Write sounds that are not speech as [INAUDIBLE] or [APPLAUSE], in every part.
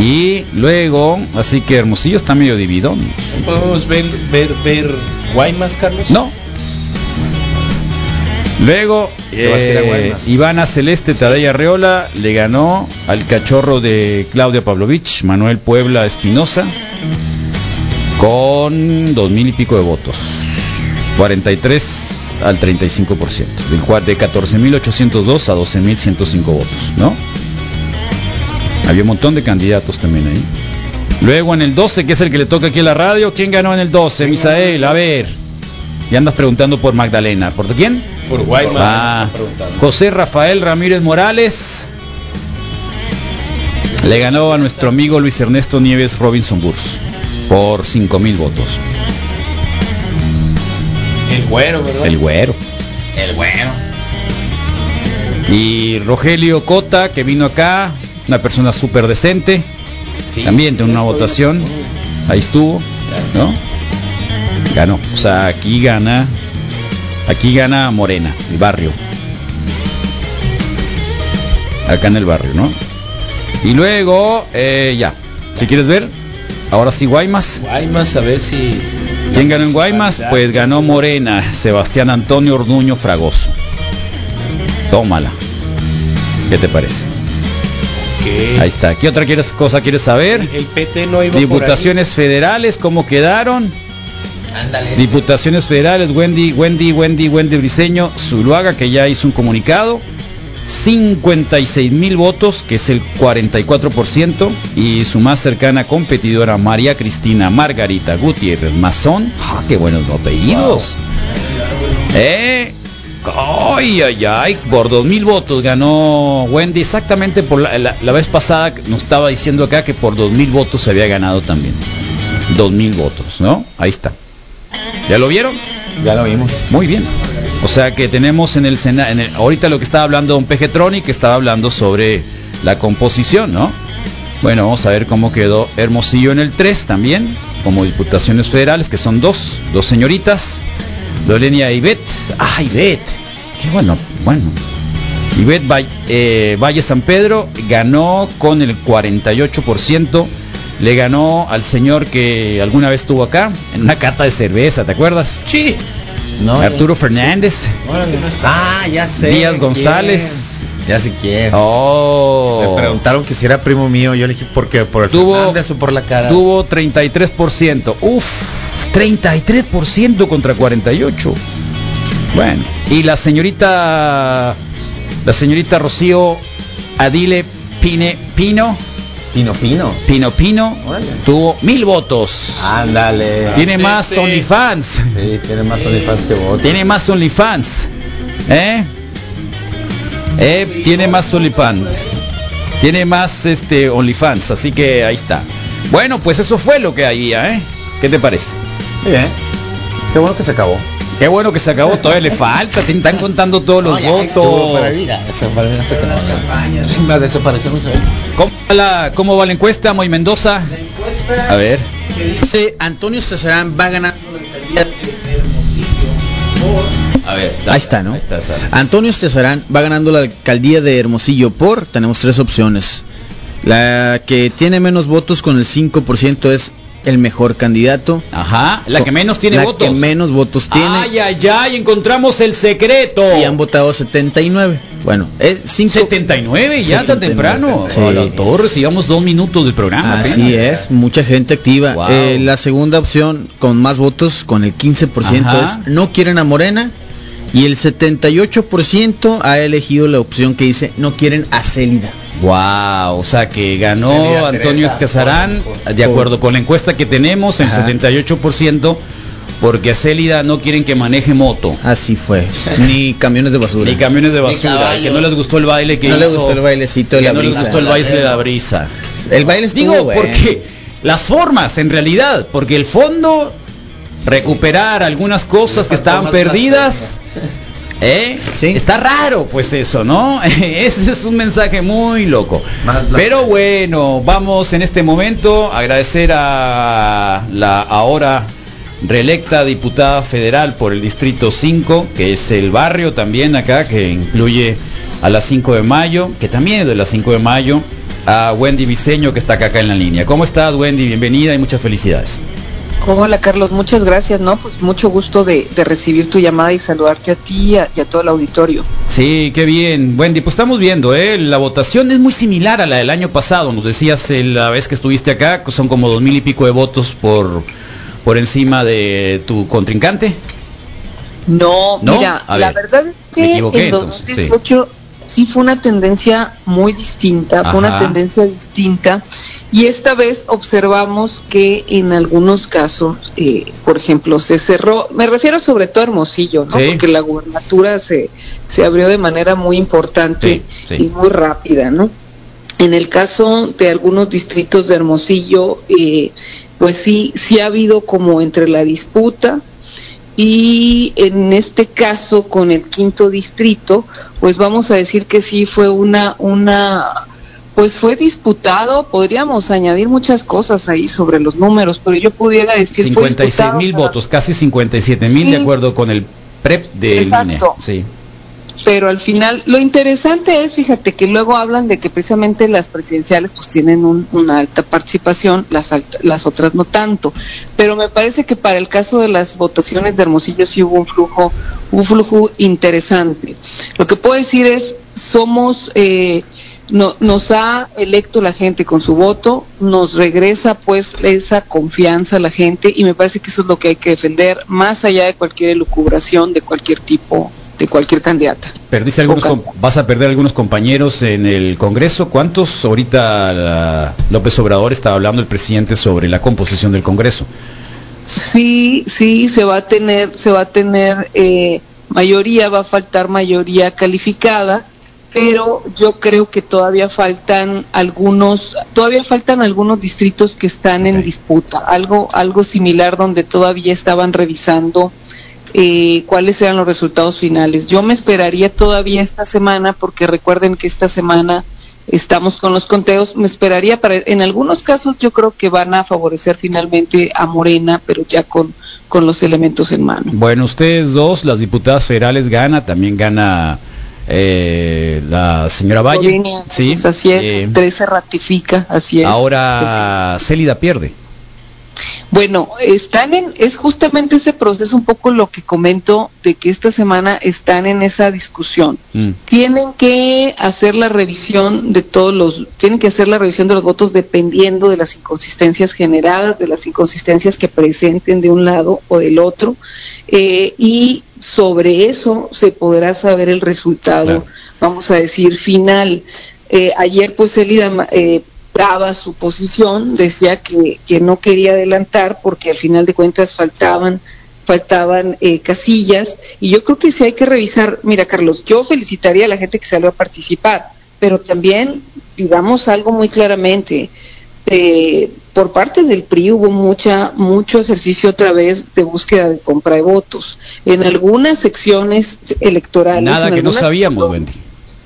Y luego, así que Hermosillo está medio dividido. ¿Podemos ver, ver, ver Guaymas, Carlos? No. Luego, a a eh. Ivana Celeste Tadei Arreola le ganó al cachorro de Claudia Pavlovich, Manuel Puebla Espinosa, con dos mil y pico de votos. 43 al 35%. Del cual de 14.802 a 12.105 votos, ¿no? Había un montón de candidatos también ahí. Luego en el 12, que es el que le toca aquí a la radio, ¿quién ganó en el 12? Misael, a ver. Ya andas preguntando por Magdalena. ¿Por quién? Por Guaymas. Ah. José Rafael Ramírez Morales le ganó a nuestro amigo Luis Ernesto Nieves Robinson Burs por 5 mil votos. El güero, ¿verdad? El güero. El güero. Y Rogelio Cota, que vino acá, una persona súper decente, también de una votación, ahí estuvo, ¿no? Ganó. O sea, aquí gana, aquí gana Morena, el barrio. Acá en el barrio, ¿no? Y luego, eh, ya, si quieres ver, ahora sí Guaymas. Guaymas, a ver si... ¿Quién ganó en Guaymas? Pues ganó Morena, Sebastián Antonio Orduño Fragoso. Tómala. ¿Qué te parece? Ahí está. ¿Qué otra quieres, cosa quieres saber? El PT no iba por Diputaciones federales, ¿cómo quedaron? Ándale. Diputaciones federales, Wendy, Wendy, Wendy, Wendy Briseño, Zuluaga, que ya hizo un comunicado. 56 mil votos, que es el 44%, y su más cercana competidora, María Cristina Margarita Gutiérrez Mazón. ¡Ah, qué buenos apellidos! ¿Eh? ¡Ay, ay, ay! Por 2 mil votos ganó Wendy, exactamente por la, la- la vez pasada nos estaba diciendo acá que por 2 mil votos se había ganado también. 2 mil votos, ¿no? Ahí está. ¿Ya lo vieron? Ya lo vimos. Muy bien. O sea que tenemos en el Senado, ahorita lo que estaba hablando Don Pejetroni, que estaba hablando sobre la composición, ¿no? Bueno, vamos a ver cómo quedó Hermosillo en el 3 también, como diputaciones federales, que son dos, dos señoritas, Lorenia y Ivette. Ah, Ivette. Qué bueno, bueno. Ivette Valle, eh, Valle San Pedro ganó con el 48%. Le ganó al señor que alguna vez estuvo acá en una cata de cerveza, ¿te acuerdas? Sí. No, Arturo Fernández. Ah, ya sé. Díaz quién. González. Ya sé quién. Oh, Me preguntaron que si era primo mío. Yo le dije, ¿por qué? ¿Por el Tuvo- Fernández o por la cara? tuvo 33%. Uf, 33% contra 48. Bueno, y la señorita la señorita Rocío Adile Pine Pino Pino Pino. Pino Pino tuvo mil votos. Ándale. Tiene más OnlyFans. Sí, tiene más OnlyFans que vos. Tiene más OnlyFans. ¿Eh? Eh, tiene más OnlyFans. Tiene más este OnlyFans, así que ahí está. Bueno, pues eso fue lo que había, ¿eh? ¿Qué te parece? Bien. Qué bueno que se acabó. Qué bueno que se acabó, todavía le falta, te están contando todos los No, votos. para mí, ya, eso para mí no se acabó. La desaparición no se ve. ¿Cómo va, la, ¿Cómo va la encuesta, Moy Mendoza? A ver. Dice Antonio Cesarán va ganando la alcaldía de Hermosillo A ver. Ahí está, ¿no? Ahí está. Antonio Cesarán va ganando la alcaldía de Hermosillo por, tenemos tres opciones. La que tiene menos votos con el 5% es el mejor candidato. Ajá, la que menos tiene la votos. que menos votos tiene. Ay, ay, ay, encontramos el secreto. Y han votado 79. Bueno, es 5 79 ya tan 79, temprano. sí. A la torre, sigamos dos minutos del programa. Así apenas. es, mucha gente activa. Wow. Eh, la segunda opción con más votos, con el 15%, Ajá. es no quieren a Morena. Y el 78% ha elegido la opción que dice no quieren a Célida. Wow, o sea que ganó Antonio por- de acuerdo con la encuesta que tenemos, el Ajá. 78%, porque a Célida no quieren que maneje moto, Así fue. Ni camiones de basura. ni camiones de basura, que no les gustó el baile que no le hizo, gustó el bailecito de la no les brisa. gustó el baile de la brisa. El baile estuvo Digo, bueno. porque las formas, en realidad, porque el fondo, recuperar algunas cosas que estaban perdidas, ¿eh? Sí. Está raro, pues eso, ¿no? [LAUGHS] Ese es un mensaje muy loco. Pero bueno, vamos en este momento a agradecer a la ahora reelecta diputada federal por el Distrito 5, que es el barrio también acá, que incluye a las 5 de mayo, que también es de las 5 de mayo, a Wendy Viseño que está acá, acá en la línea. ¿Cómo estás Wendy? Bienvenida y muchas felicidades. Hola Carlos, muchas gracias, ¿no? Pues mucho gusto de, de recibir tu llamada y saludarte a ti y a, y a, todo el auditorio. Sí, qué bien. Wendy, pues estamos viendo, ¿eh? La votación es muy similar a la del año pasado, nos decías eh, la vez que estuviste acá, son como dos mil y pico de votos por, por encima de tu contrincante. No, ¿No? mira, la verdad es que en 2018 sí. Sí. fue una tendencia muy distinta, Ajá. fue una tendencia distinta y esta vez observamos que en algunos casos, eh, por ejemplo, se cerró, me refiero sobre todo a Hermosillo, ¿no? Sí. Porque la gubernatura se, se abrió de manera muy importante sí, y muy rápida, ¿no? En el caso de algunos distritos de Hermosillo, eh, pues sí, sí ha habido como entre la disputa y en este caso con el quinto distrito, pues vamos a decir que sí fue una, una pues fue disputado, podríamos añadir muchas cosas ahí sobre los números, pero yo pudiera decir 56 mil votos, casi 57 mil sí. de acuerdo con el PREP de Exacto. Sí. Pero al final, lo interesante es, fíjate, que luego hablan de que precisamente las presidenciales pues tienen un, una alta participación, las, otras no tanto. Pero me parece que para el caso de las votaciones de Hermosillo sí hubo un flujo, un flujo interesante. Lo que puedo decir es, somos... Eh, no, nos ha electo la gente con su voto, nos regresa pues esa confianza a la gente y me parece que eso es lo que hay que defender más allá de cualquier elucubración de cualquier tipo de cualquier candidata. Perdiste algunos vas a perder algunos compañeros en el Congreso. ¿Cuántos ahorita la, López Obrador estaba hablando el presidente sobre la composición del Congreso? Sí, sí, se va a tener, se va a tener eh, mayoría, va a faltar mayoría calificada pero yo creo que todavía faltan algunos, todavía faltan algunos distritos que están okay. en disputa, algo, algo similar donde todavía estaban revisando eh, cuáles eran los resultados finales. Yo me esperaría todavía esta semana, porque recuerden que esta semana estamos con los conteos, me esperaría para, en algunos casos yo creo que van a favorecer finalmente a Morena, pero ya con, con los elementos en mano. Bueno, ustedes dos, las diputadas federales gana, también gana eh, la señora Valle. Línea, sí, así es, eh, 13 ratifica, así es. Ahora Célida pierde. Bueno, están en, es justamente ese proceso un poco lo que comento de que esta semana están en esa discusión. Mm. Tienen que hacer la revisión de todos los, tienen que hacer la revisión de los votos dependiendo de las inconsistencias generadas, de las inconsistencias que presenten de un lado o del otro, eh, y sobre eso se podrá saber el resultado, claro. vamos a decir, final. Eh, ayer pues Elida eh, daba su posición, decía que, que, no quería adelantar porque al final de cuentas faltaban faltaban eh, casillas y yo creo que sí hay que revisar, mira Carlos, yo felicitaría a la gente que salió a participar, pero también digamos algo muy claramente, eh, por parte del PRI hubo mucha mucho ejercicio otra vez de búsqueda de compra de votos en algunas secciones electorales. Nada que no sabíamos, Wendy.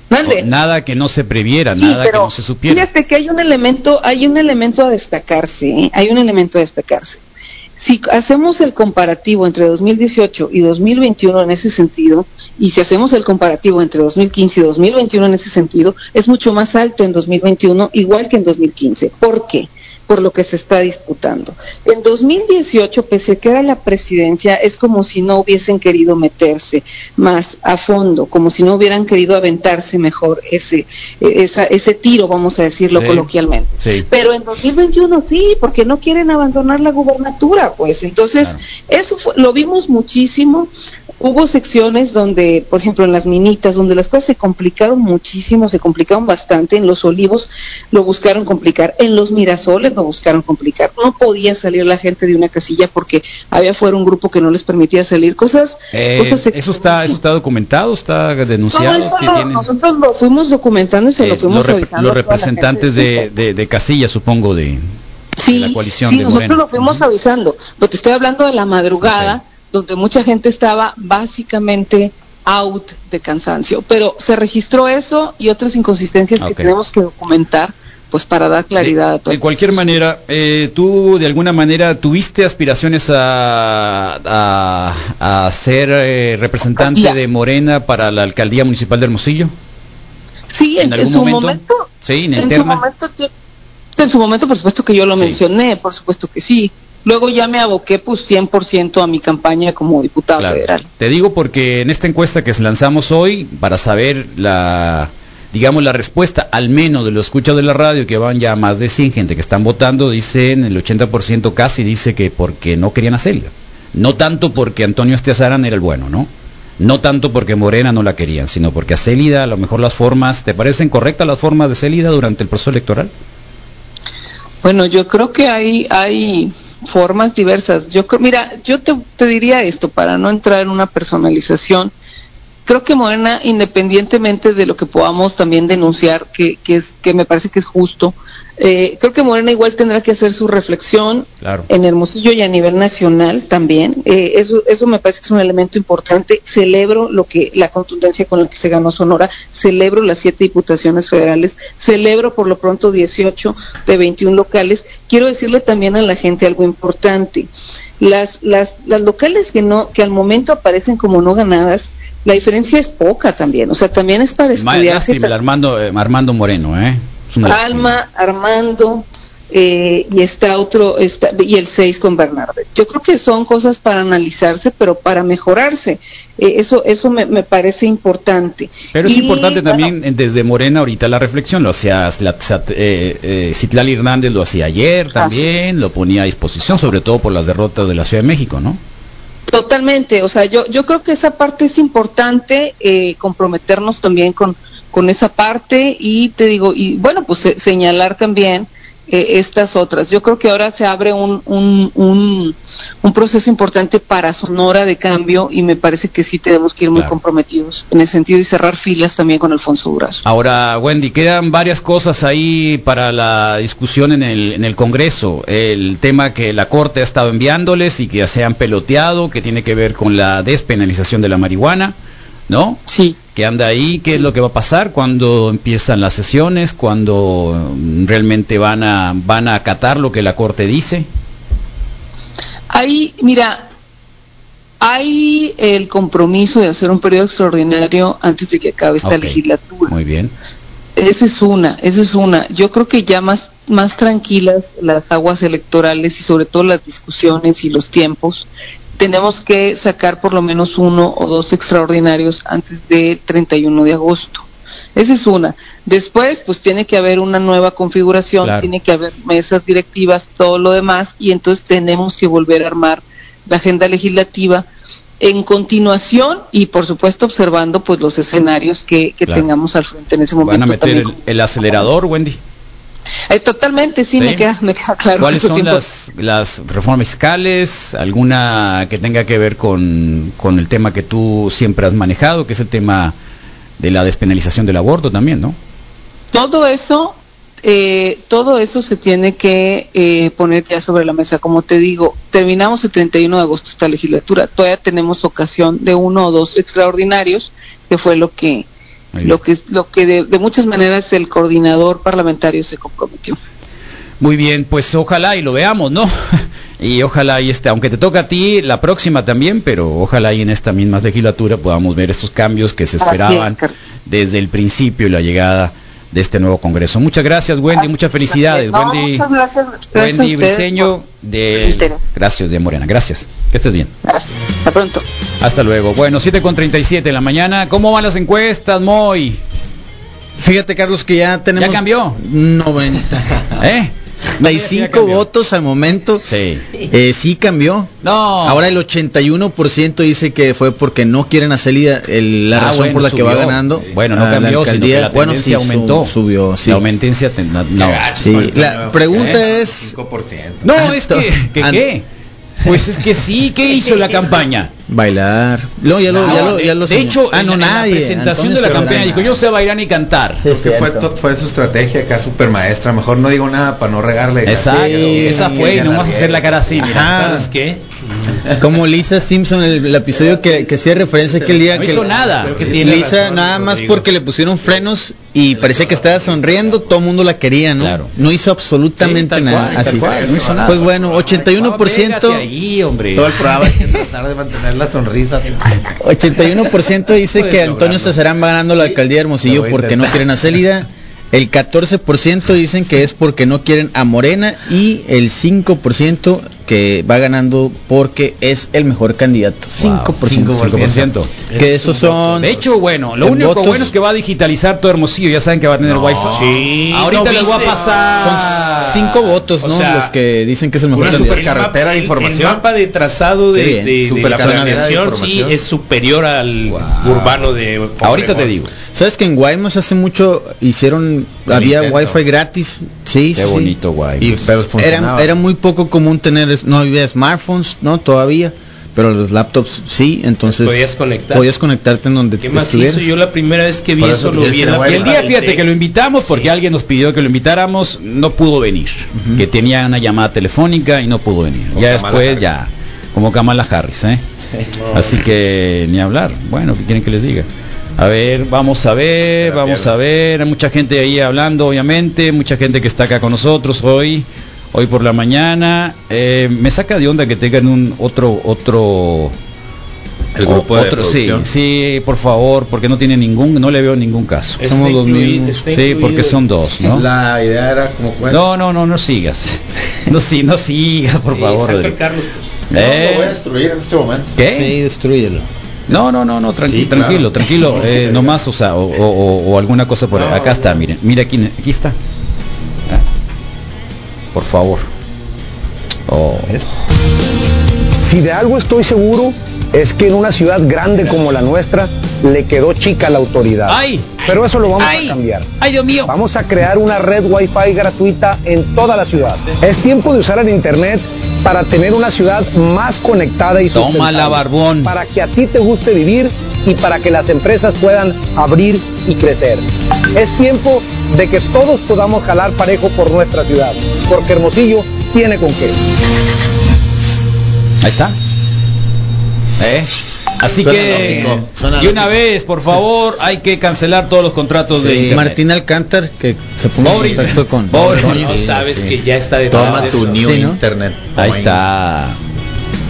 ¿Mande? Nada que no se previera, sí, nada pero que no se supiera. Fíjate que hay un elemento, hay un elemento a destacarse, ¿eh? hay un elemento a destacarse. Si hacemos el comparativo entre 2018 y 2021 en ese sentido, y si hacemos el comparativo entre 2015 y 2021 en ese sentido, es mucho más alto en 2021, igual que en 2015. ¿Por qué? Por lo que se está disputando. En 2018, pese a que era la presidencia, es como si no hubiesen querido meterse más a fondo, como si no hubieran querido aventarse mejor ese esa, ese tiro, vamos a decirlo sí, coloquialmente. Sí. Pero en 2021 sí, porque no quieren abandonar la gubernatura, pues. Entonces, claro. eso fue, lo vimos muchísimo. Hubo secciones donde, por ejemplo, en las minitas, donde las cosas se complicaron muchísimo, se complicaron bastante. En los olivos lo buscaron complicar, en los mirasoles lo buscaron complicar. No podía salir la gente de una casilla porque había fuera un grupo que no les permitía salir. Cosas, eh, cosas eso está, eso está documentado, está denunciado. No, eso lo, tienen... Nosotros lo fuimos documentando y se eh, lo fuimos los rep avisando. Los representantes de, de, de, casilla, supongo, de, sí, la coalición. Sí, de nosotros lo fuimos avisando. Pero te estoy hablando de la madrugada. Donde mucha gente estaba básicamente out de cansancio. Pero se registró eso y otras inconsistencias okay. que tenemos que documentar pues para dar claridad de, a todo. De cualquier manera, eh, tú de alguna manera tuviste aspiraciones a, a, a ser eh, representante alcaldía. de Morena para la alcaldía municipal de Hermosillo. Sí, en, ¿En su momento? momento. Sí, en su momento, yo- en su momento, por supuesto que yo lo Sí. mencioné, por supuesto que sí. Luego ya me aboqué pues 100% a mi campaña como diputada Claro. federal. Te digo porque en esta encuesta que lanzamos hoy, para saber la, digamos, la respuesta, al menos de los escuchas de la radio, que van ya más de 100 gente que están votando, dicen, el 80% casi dice que porque no querían a Célida. No tanto porque Antonio Estiazarán era el bueno, ¿no? No tanto porque Morena no la querían, sino porque a Célida a lo mejor las formas, ¿te parecen correctas las formas de Célida durante el proceso electoral? Bueno, yo creo que hay, hay formas diversas. Yo creo, mira, yo te, diría esto para no entrar en una personalización. Creo que Morena, independientemente de lo que podamos también denunciar, que, que es que me parece que es justo, eh, creo que Morena igual tendrá que hacer su reflexión Claro. en Hermosillo y a nivel nacional también. Eh, eso, eso me parece que es un elemento importante. Celebro lo que la contundencia con la que se ganó Sonora, celebro las siete diputaciones federales, celebro por lo pronto 18 de 21 locales. Quiero decirle también a la gente algo importante. Las, las, las locales que no que al momento aparecen como no ganadas, la diferencia es poca también. O sea, también es para estudiar. Armando, eh, Armando Moreno, ¿eh? Es una lástima. Alma, Armando, eh, y está otro, está, y el 6 con Bernardo. Yo creo que son cosas para analizarse, pero para mejorarse. Eh, eso eso me, me parece importante. Pero es Y, importante también eh, desde Morena ahorita la reflexión, lo hacía eh, eh, Citlali Hernández, lo hacía ayer también, lo ponía a disposición, sobre todo por las derrotas de la Ciudad de México, ¿no? Totalmente, o sea, yo, yo creo que esa parte es importante, eh, comprometernos también con, con esa parte y te digo, y bueno, pues se- señalar también eh, estas otras. Yo creo que ahora se abre un, un, un, un proceso importante para Sonora de cambio y me parece que sí tenemos que ir muy Claro. comprometidos en el sentido y cerrar filas también con Alfonso Durazo. Ahora, Wendy, quedan varias cosas ahí para la discusión en el, en el Congreso. El tema que la Corte ha estado enviándoles y que se han peloteado, que tiene que ver con la despenalización de la marihuana, ¿no? Sí. Que anda ahí, qué es lo que va a pasar cuando empiezan las sesiones, cuando realmente van a van a acatar lo que la corte dice. Ahí, mira, hay el compromiso de hacer un periodo extraordinario antes de que acabe esta legislatura. Muy bien. Esa es una, esa es una. Yo creo que ya más, más tranquilas las aguas electorales y sobre todo las discusiones y los tiempos, tenemos que sacar por lo menos uno o dos extraordinarios antes del 31 de agosto. Esa es una. Después, pues tiene que haber una nueva configuración, Claro. tiene que haber mesas directivas, todo lo demás, y entonces tenemos que volver a armar la agenda legislativa en continuación y por supuesto observando pues los escenarios que, que Claro. tengamos al frente en ese momento. Van a meter el acelerador, Wendy. Eh, totalmente, sí, ¿Sí? Me, queda, me queda claro. ¿Cuáles son 100%. las, las reformas fiscales? ¿Alguna que tenga que ver con, con el tema que tú siempre has manejado, que es el tema de la despenalización del aborto también, ¿no? Todo eso, eh, todo eso se tiene que eh, poner ya sobre la mesa. Como te digo, terminamos el 31 de agosto esta legislatura. Todavía tenemos ocasión de uno o dos extraordinarios, que fue lo que. Lo que, lo que de, de muchas maneras el coordinador parlamentario se comprometió. Muy bien, pues ojalá y lo veamos, ¿no? [LAUGHS] Y ojalá y este, aunque te toca a ti la próxima también, pero ojalá y en esta misma legislatura podamos ver estos cambios que se es, esperaban desde el principio y la llegada de este nuevo Congreso. Muchas gracias, Wendy, muchas felicidades, No, Wendy. muchas gracias. Wendy Briseño de. Gracias de Morena. Gracias. Que estés bien. Gracias. Hasta pronto. Hasta luego. Bueno, 7 con 37 en la mañana. ¿Cómo van las encuestas, Moy? Fíjate, Carlos, que ya tenemos. ¿Ya cambió? 90. ¿Eh? [LAUGHS] No, ya- ya 95 cambió. votos al momento. Sí. Eh, sí cambió. No. Ahora el 81% dice que fue porque no quieren hacer la, el- la Ah, razón bueno, por la que va ganando. Bueno, no la cambió, sino que alcaldía. la bueno, sí, aumentó. su- subió, sí. La aumentencia ten- no, no. Sí, la pregunta ¿Eh? es 5%. No, es que, [LAUGHS] ¿que [LAUGHS] ¿qué? Pues es que sí, ¿qué [LAUGHS] hizo la campaña? bailar. No, ya lo, ya lo, ya lo de hecho, ah, no, en nadie. la presentación Antonio de la campaña dijo, yo sé bailar ni cantar. Sí, que fue, fue su estrategia acá, super maestra. Mejor no digo nada para no regarle. Exacto, esa fue y no vas a hacer la cara así, mira. Ajá. ¿Sabes qué? Como Lisa Simpson, el, el episodio que, que hacía referencia aquel día No que hizo nada. Que tiene Lisa razón, nada más porque le pusieron frenos y parecía que estaba sonriendo, todo el mundo la quería, ¿no? Claro. No hizo absolutamente Sí, nada. cual, así. cual, no hizo nada. Pues bueno, Pégate 81% ahí, hombre. Todo el programa hay que [LAUGHS] tratar de mantener la sonrisa así. 81% [LAUGHS] dice que Antonio Cesarán va ganando la alcaldía de Hermosillo porque no quieren a Célida. El 14% dicen que es porque no quieren a Morena y el 5% que va ganando porque es el mejor candidato. 5%. 5%. Que esos son De hecho, bueno, lo único votos- bueno es que va a digitalizar todo Hermosillo. Ya saben que va a tener No, wifi. sí, Ahorita ¿no les voy a pasar. son cinco votos, O ¿no? sea, Los que dicen que es el mejor una candidato. super carretera de información. El mapa de trazado de, de- de la supercarretera planeación sí información. es superior al Wow. urbano de Ahorita te digo. ¿Sabes que en Guaymas hace mucho hicieron, El había intento. wifi gratis? Sí, Qué sí, bonito, guay. Y, pero funcionaba. Era, era muy poco común tener, no había smartphones, ¿no? Todavía, pero los laptops sí, entonces Podías conectar. podías conectarte en donde ¿Qué te más estuvieras. hizo? Yo la primera vez que vi Por eso eso lo vi en tener la Y el día, fíjate que lo invitamos porque Sí. alguien nos pidió que lo invitáramos, no pudo venir, que tenía una llamada telefónica y no pudo venir. Como ya Kamala después Harris. ya, como Kamala Harris, ¿eh? Así que ni hablar. Bueno, ¿qué quieren que les diga? A ver, vamos a ver, vamos a ver. Hay mucha gente ahí hablando, obviamente, mucha gente que está acá con nosotros hoy, hoy por la mañana. Eh, me saca de onda que tengan un otro, otro El grupo de otro, sí, sí, por favor, porque no tiene ningún, no le veo ningún caso. Está Somos incluido- mismos. está Sí, porque son dos, ¿no? La idea era como bueno, No, no, no, no sigas. [LAUGHS] No, sí, no sigas, por Sí, favor. saca. Carlos, pues. no, Eh, lo voy a destruir en este momento. ¿Qué? Sí, destruyelo. No, no, no, no, tranqui- Sí, claro. tranquilo, tranquilo. No, [LAUGHS] eh, nomás, o sea, o, o- o- o alguna cosa por ahí. No, Acá está, miren. Mira aquí, aquí está. Por favor. Oh. Si de algo estoy seguro es que en una ciudad grande como la nuestra le quedó chica la autoridad. ¡Ay! Pero eso lo vamos ¡Ay! a cambiar. ¡Ay, Dios mío! Vamos a crear una red Wi-Fi gratuita en toda la ciudad. Es tiempo de usar el Internet para tener una ciudad más conectada y sustentable. Tómala, barbón. Para que a ti te guste vivir y para que las empresas puedan abrir y crecer. Es tiempo de que todos podamos jalar parejo por nuestra ciudad, porque Hermosillo tiene con qué. Ahí está. ¿Eh? Así Suena que, lógico, suena y una lógico. vez, por favor, hay que cancelar todos los contratos de internet. Martín Alcántar, que se ponga en contacto con pobre-. No sabes sí. que ya está detrás Toma de tu eso. new Sí, ¿no? internet. Ahí está.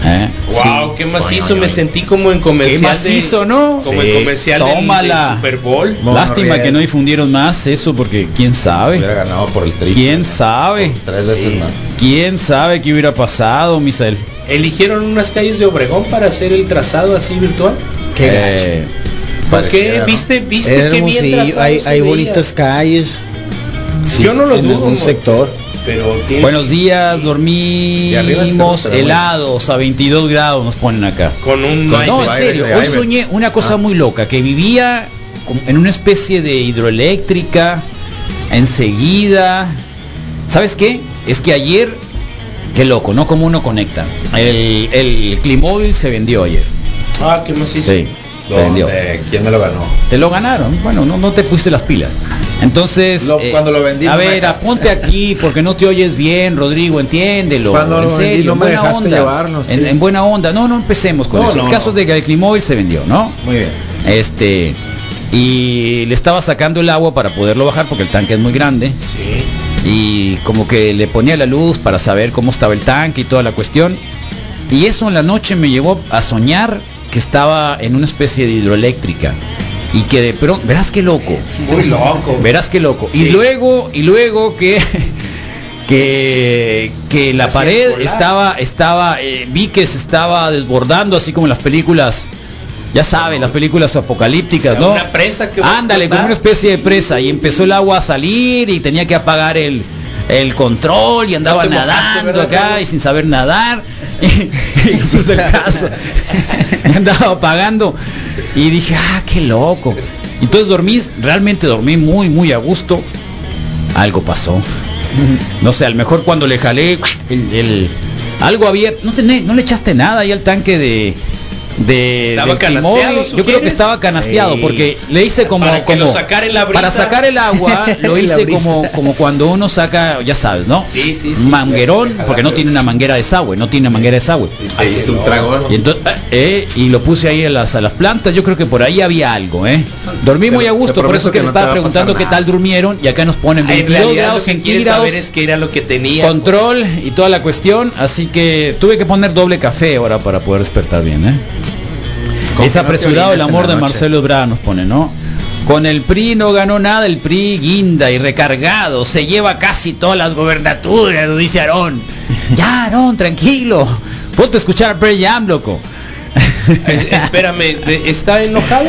¿Eh? Wow, qué macizo, me sentí como en comercial Qué macizo, de, ¿no? Como Sí. en comercial del- Tómala. del Super Bowl. Mono Lástima Riel. que no difundieron más eso porque quién sabe. Hubiera ganado por el triple. ¿Quién sabe? Tres veces Sí. más. ¿Quién sabe qué hubiera pasado, Misael? Eligieron unas calles de Obregón para hacer el trazado así virtual. Qué Eh, ¿Por qué? ¿Viste, viste qué bien hay, hay bonitas calles. Yo no lo en dudo. mo- sector. Pero tiene- Buenos días, dormimos helados a 22 grados nos ponen acá. con un Con No, en serio, hoy soñé una cosa Ah. muy loca, que vivía en una especie de hidroeléctrica, enseguida. ¿Sabes qué? Es que ayer, qué loco, ¿no? Como uno conecta. El, el Climóvil se vendió ayer. Ah, qué. Sí, se vendió. ¿Dónde? ¿Quién me lo ganó? Te lo ganaron. Bueno, no, no te pusiste las pilas. Entonces, Lo- cuando lo vendí a no ver, aponte aquí porque no te oyes bien, Rodrigo, entiéndelo. Cuando en lo vendí serio, no en me buena dejaste onda. llevarlo, sí. en, en buena onda. No, no empecemos con No, eso. el caso de que el Climóvil se vendió, ¿no? Muy bien. Este y le estaba sacando el agua para poderlo bajar porque el tanque es muy grande Sí. y como que le ponía la luz para saber cómo estaba el tanque y toda la cuestión. Y eso en la noche me llevó a soñar que estaba en una especie de hidroeléctrica y que de pronto, verás qué loco, Muy loco. verás qué loco. Sí. Y luego y luego que [LAUGHS] que que la La pared circular. estaba estaba eh, vi que se estaba desbordando así como en las películas ya saben, las películas apocalípticas, O sea, ¿no? una presa que Ándale, como una especie de presa y empezó el agua a salir y tenía que apagar el, el control y andaba No te mojaste, nadando ¿verdad, acá y sin saber nadar. [LAUGHS] Y no hizo el caso [LAUGHS] y andaba apagando y dije ah qué loco entonces dormí realmente dormí muy muy a gusto. Algo pasó. No sé a lo mejor cuando le jalé el, el- algo abierto no, tenés- no le echaste nada ahí al tanque de de Estaba del. Yo creo que estaba canasteado Sí. porque le hice como Para que como lo sacara en la brisa. para sacar el agua [LAUGHS] lo hice como como cuando uno saca ya sabes no Sí, sí, sí. manguerón porque no tiene una manguera de desagüe no tiene una manguera de desagüe diste un trago. y entonces eh, y lo puse ahí a las a las plantas yo creo que por ahí había algo eh dormí Te- muy a gusto por eso que que le no te estaba preguntando qué tal durmieron y acá nos ponen En 22 realidad grados lo que quieres centígrados saber es qué era lo que tenía. control y toda la cuestión, así que tuve que poner doble café ahora para poder despertar bien, ¿eh? Es apresurado el amor de. Marcelo Ebrard, nos pone, ¿no? Con el PRI no ganó nada, el PRI guinda y recargado, se lleva casi todas las gobernaturas, lo dice Aarón. [LAUGHS] Ya, Aarón, tranquilo. Ponte a escuchar a Pearl Jam, loco. Es- espérame, ¿de- ¿está enojado?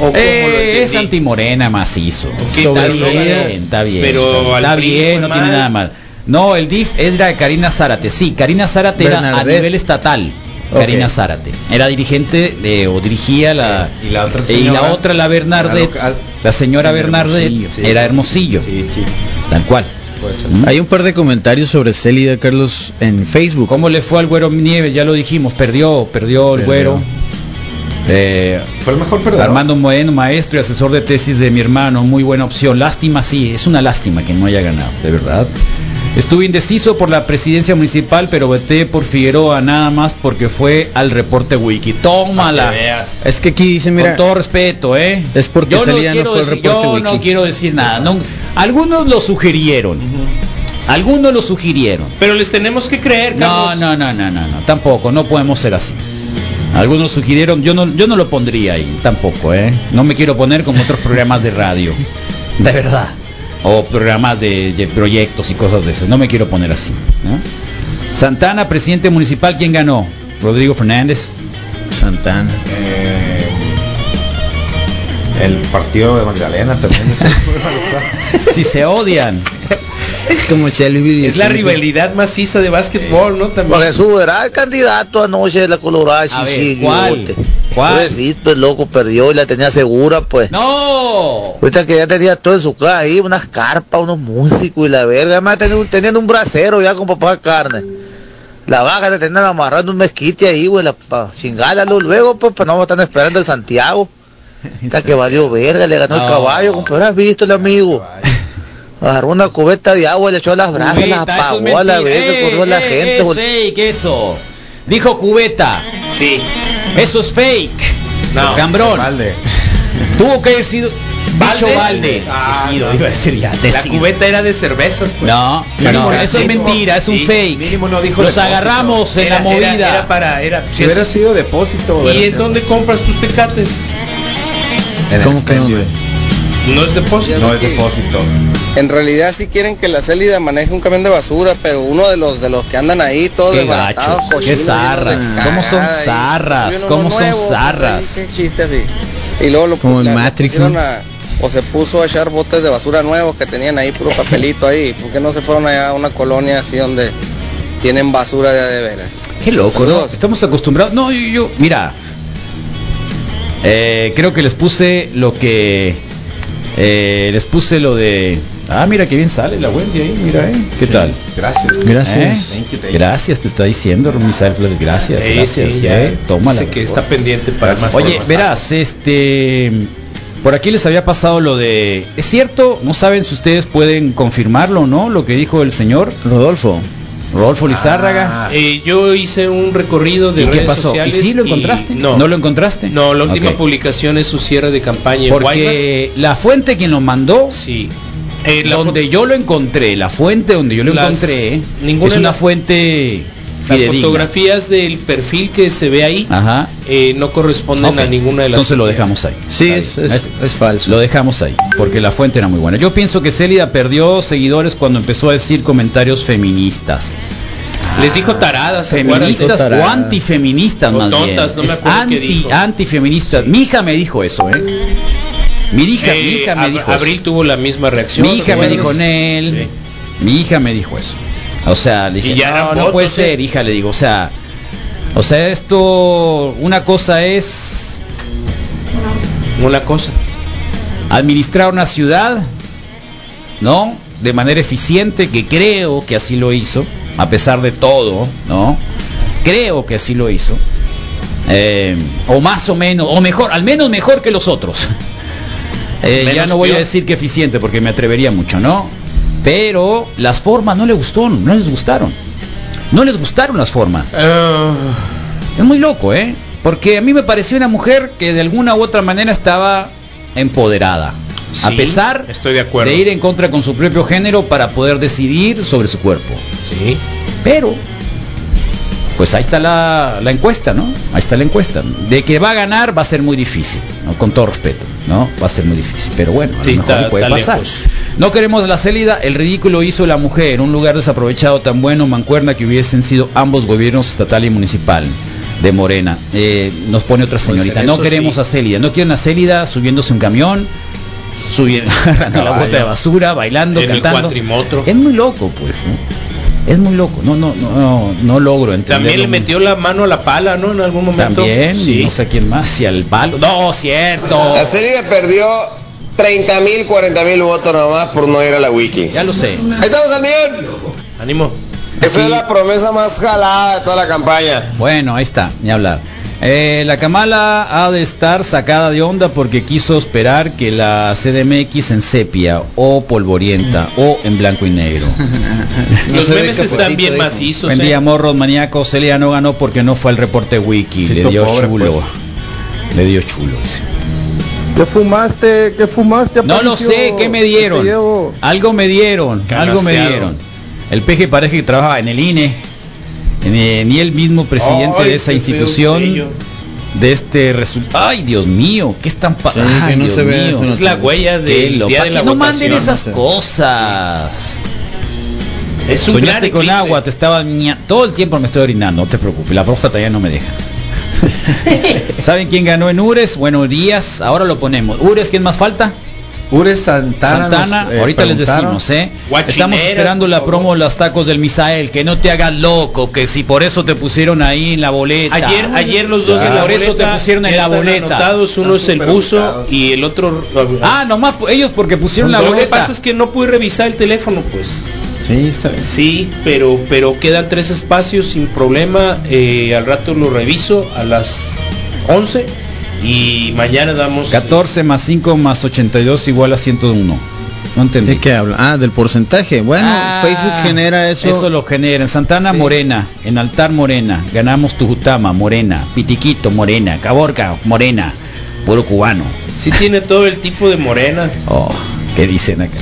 ¿O Eh, es antimorena macizo. ¿Qué Está bien, está bien. Pero está bien, no tiene nada mal. No, el DIF era de Karina Zárate. Sí, Karina Zárate era a nivel estatal. Karina Zárate. Era dirigente de, o dirigía la... Y la otra y la señora otra, la Bernardet, local. la señora Bernardet, Hermosillo, era Hermosillo. Sí, sí. Tal cual. ¿Mm? Hay un par de comentarios sobre Célida, Carlos, en Facebook. ¿Cómo le fue al Güero Nieves? Ya lo dijimos, perdió, perdió el Perdió. Güero. Eh, Fue el mejor perdedor. Armando Moreno, maestro y asesor de tesis de mi hermano, muy buena opción. Lástima, sí, es una lástima que no haya ganado, de verdad. Estuve indeciso por la presidencia municipal, pero voté por Figueroa nada más porque fue al reporte wiki. Tómala. Que veas. Es que aquí dice, mira, Con todo respeto, ¿eh? Es porque yo no quiero fue decir- reporte Yo wiki. no quiero decir nada. no- algunos lo sugirieron. Algunos lo sugirieron. Pero les tenemos que creer, No, Carlos. no, no, no, no, no, tampoco, no podemos ser así. Algunos sugirieron, yo no, yo no lo pondría ahí, tampoco, ¿eh? No me quiero poner como otros programas de radio, [LAUGHS] de verdad. O programas de, de proyectos y cosas de eso, no me quiero poner así. ¿no? Santana, presidente municipal, ¿quién ganó? Rodrigo Fernández. Santana. Eh, el partido de Magdalena también. [LAUGHS] Si se odian. [LAUGHS] Es [LAUGHS] como Shelby. Es la rivalidad maciza de básquetbol, ¿no? También. Porque Jesús era el candidato anoche de la Colorada. A sí, ver, ¿cuál? ¿Cuál? Pues sí, pues loco, perdió y la tenía segura, pues. ¡No! Ahorita que ya tenía todo en su casa ahí, unas carpas, unos músicos y la verga. Además tenía un, tenían un bracero ya con papá de carne. La vaca le tenían amarrando un mezquite ahí, güey, la- pa chingáralo luego, pues, pues no están esperando el Santiago. [LAUGHS] Hasta que valió verga, le ganó No. el caballo, compadre, has visto el amigo. Agarró una cubeta de agua, le echó a las brasas, las Cubeta, es apagó a la mentira. verga, ¡Eh, corrió a la eh, gente. Es güey. fake eso. Dijo cubeta. Sí. Eso es fake. No, Cambrón. Valde. Tuvo que haber sido ¿Balde? dicho balde. Ah, Decido, no. iba a decir ya. La cubeta era de cerveza. pues. No, Mínimo, no, eso es mentira, es un sí, fake. mínimo no dijo depósito. agarramos en Era- la movida. Era, era para, era. Si hubiera sido depósito. ¿Y en dónde compras tus tecates? En ¿Cómo que? No es depósito. No es depósito. En realidad sí quieren que la Célida maneje un camión de basura, pero uno de los de los que andan ahí todos Qué desbaratados, cochinos, qué zarras, llenos de cómo son zarras, cómo son nuevo, pues, zarras. ahí, qué chiste así. Y luego lo, Como la- Matrix, a- o se puso a echar botes de basura nuevos que tenían ahí puro papelito ahí. ¿Por qué no se fueron allá a una colonia así donde tienen basura de de veras? Qué loco, ¿no? Estamos acostumbrados. No, yo, yo- mira. Eh, creo que les puse lo que eh, les puse lo de Ah, mira qué bien sale la Wendy ahí, mira, eh. ¿Qué tal? Gracias. Gracias. ¿Eh? Thank you, thank you. Gracias, te está diciendo Misael Flores, gracias, gracias. sí, ya. eh, tómala. Dice que está pendiente para Gracias. más Oye, verás, este por aquí les había pasado lo de ¿Es cierto? No saben si ustedes pueden confirmarlo o no lo que dijo el señor Rodolfo. Rodolfo Lizárraga. Ah, Eh, yo hice un recorrido de ¿Y qué redes pasó? ¿Y sociales. sí lo encontraste? No, ¿No lo encontraste? No, la última publicación es su cierre de campaña en Porque la fuente quien lo mandó. Sí. Eh, donde yo lo encontré, la fuente donde yo lo Las- encontré, ninguna es una la- fuente las fotografías del perfil que se ve ahí Ajá. eh, no corresponden a ninguna de las Entonces lo dejamos ahí. Sí, es, bien. es, es falso. Lo dejamos ahí, porque la fuente era muy buena. Yo pienso que Célida perdió seguidores cuando empezó a decir comentarios feministas. Les dijo taradas. Feministas o antifeministas O más tontas, bien. no me Es acuerdo qué anti, dijo. antifeministas. Mi hija me dijo eso, ¿eh? Mi hija, mi Eh, hija me Ab- dijo Abril eso. tuvo la misma reacción. Mi hija me dijo Nel. Mi hija me dijo eso. O sea, le dije, ya no, no puede ¿eh? ser, hija, le digo, o sea, o sea, esto, una cosa es Una cosa. administrar una ciudad, ¿no? De manera eficiente, que creo que así lo hizo, a pesar de todo, ¿no? Creo que así lo hizo. Eh, o más o menos, o mejor, al menos mejor que los otros. [LAUGHS] Eh, ya no voy a decir que eficiente porque me atrevería mucho, ¿no? Pero las formas no le gustó, no les gustaron. No les gustaron las formas. Ah, Es muy loco, ¿eh? Porque a mí me pareció una mujer que de alguna u otra manera estaba empoderada. a pesar estoy de acuerdo. ir en contra con su propio género para poder decidir sobre su cuerpo. sí. Pero, pues ahí está la, la encuesta, ¿no? Ahí está la encuesta. De que va a ganar va a ser muy difícil, ¿no? Con todo respeto, ¿no? Va a ser muy difícil. Pero bueno, a Sí, lo mejor está- puede pasar. lejos. No queremos la célida, el ridículo hizo la mujer, un lugar desaprovechado tan bueno, mancuerna que hubiesen sido ambos gobiernos estatal y municipal de Morena. Eh, nos pone otra señorita, en no queremos sí. a Célida, no quieren a Célida subiéndose un camión, subiendo [LAUGHS] agarrando la bota de basura, bailando, En el cantando. cuatrimotro. Es muy loco, pues, ¿no? Es muy loco, no, no, no, no, no logro entenderlo. También le metió la mano a la pala, ¿no? En algún momento. También, Sí. no sé a quién más, si al palo. No, cierto. La serie perdió 30 mil, 40 mil votos nomás por no ir a la wiki. Ya lo sé. Ahí estamos también. Ánimo. Esa es la promesa más jalada de toda la campaña. Bueno, ahí está, ni hablar. Eh, la Kamala ha de estar sacada de onda porque quiso esperar que la CDMX en sepia o polvorienta o en blanco y negro. [LAUGHS] No Los memes están bien dijo. macizos. Buen ¿eh? día, morros maníacos. Celia no ganó porque no fue al reporte wiki. Le dio pobre, chulo. pues. Le dio chulo. dice. ¿Qué fumaste? ¿Qué fumaste? No lo sé, ¿qué me dieron? Algo me dieron, algo me dieron. El peje parece que trabaja en el INE, ni, el mismo presidente Ay, de esa feo institución de este resultado. Ay, Dios mío, ¿qué están Sí, pasando? que no se vea eso en Es la huella del lo- día de que la no votación. manden esas no sé. cosas. Es un gran Soñaste con agua, te estaba todo el tiempo me estoy orinando, no te preocupes, la próstata ya no me deja. [LAUGHS] ¿Saben quién ganó en Ures? Buenos días, ahora lo ponemos. Ures, ¿quién más falta? Ures Santana. Santana, nos, eh, ahorita les decimos, ¿eh? Estamos esperando la promo Las Tacos del Misael, que no te hagas loco, que si por eso te pusieron ahí en la boleta. Ayer, ayer los dos Ya. en la Por eso boleta te pusieron en la boleta. anotados, uno es el Están buzo supermercados. y el otro Ah, nomás ellos porque pusieron la Lo que boleta. pasa es que no pude revisar el teléfono, pues. Sí, está bien. Sí, pero pero quedan tres espacios sin problema. eh, al rato lo reviso a las 11 y mañana damos 14 más 5 más 82 igual a 101. No entendí. ¿De qué habla? Ah, del porcentaje. Bueno, Ah, Facebook genera eso. Eso lo genera. En Santana, Sí. Morena. En Altar, Morena. Ganamos Tujutama, Morena. Pitiquito, Morena. Caborca, Morena. Puro cubano. Sí tiene todo el tipo de morena. Oh, ¿qué dicen acá?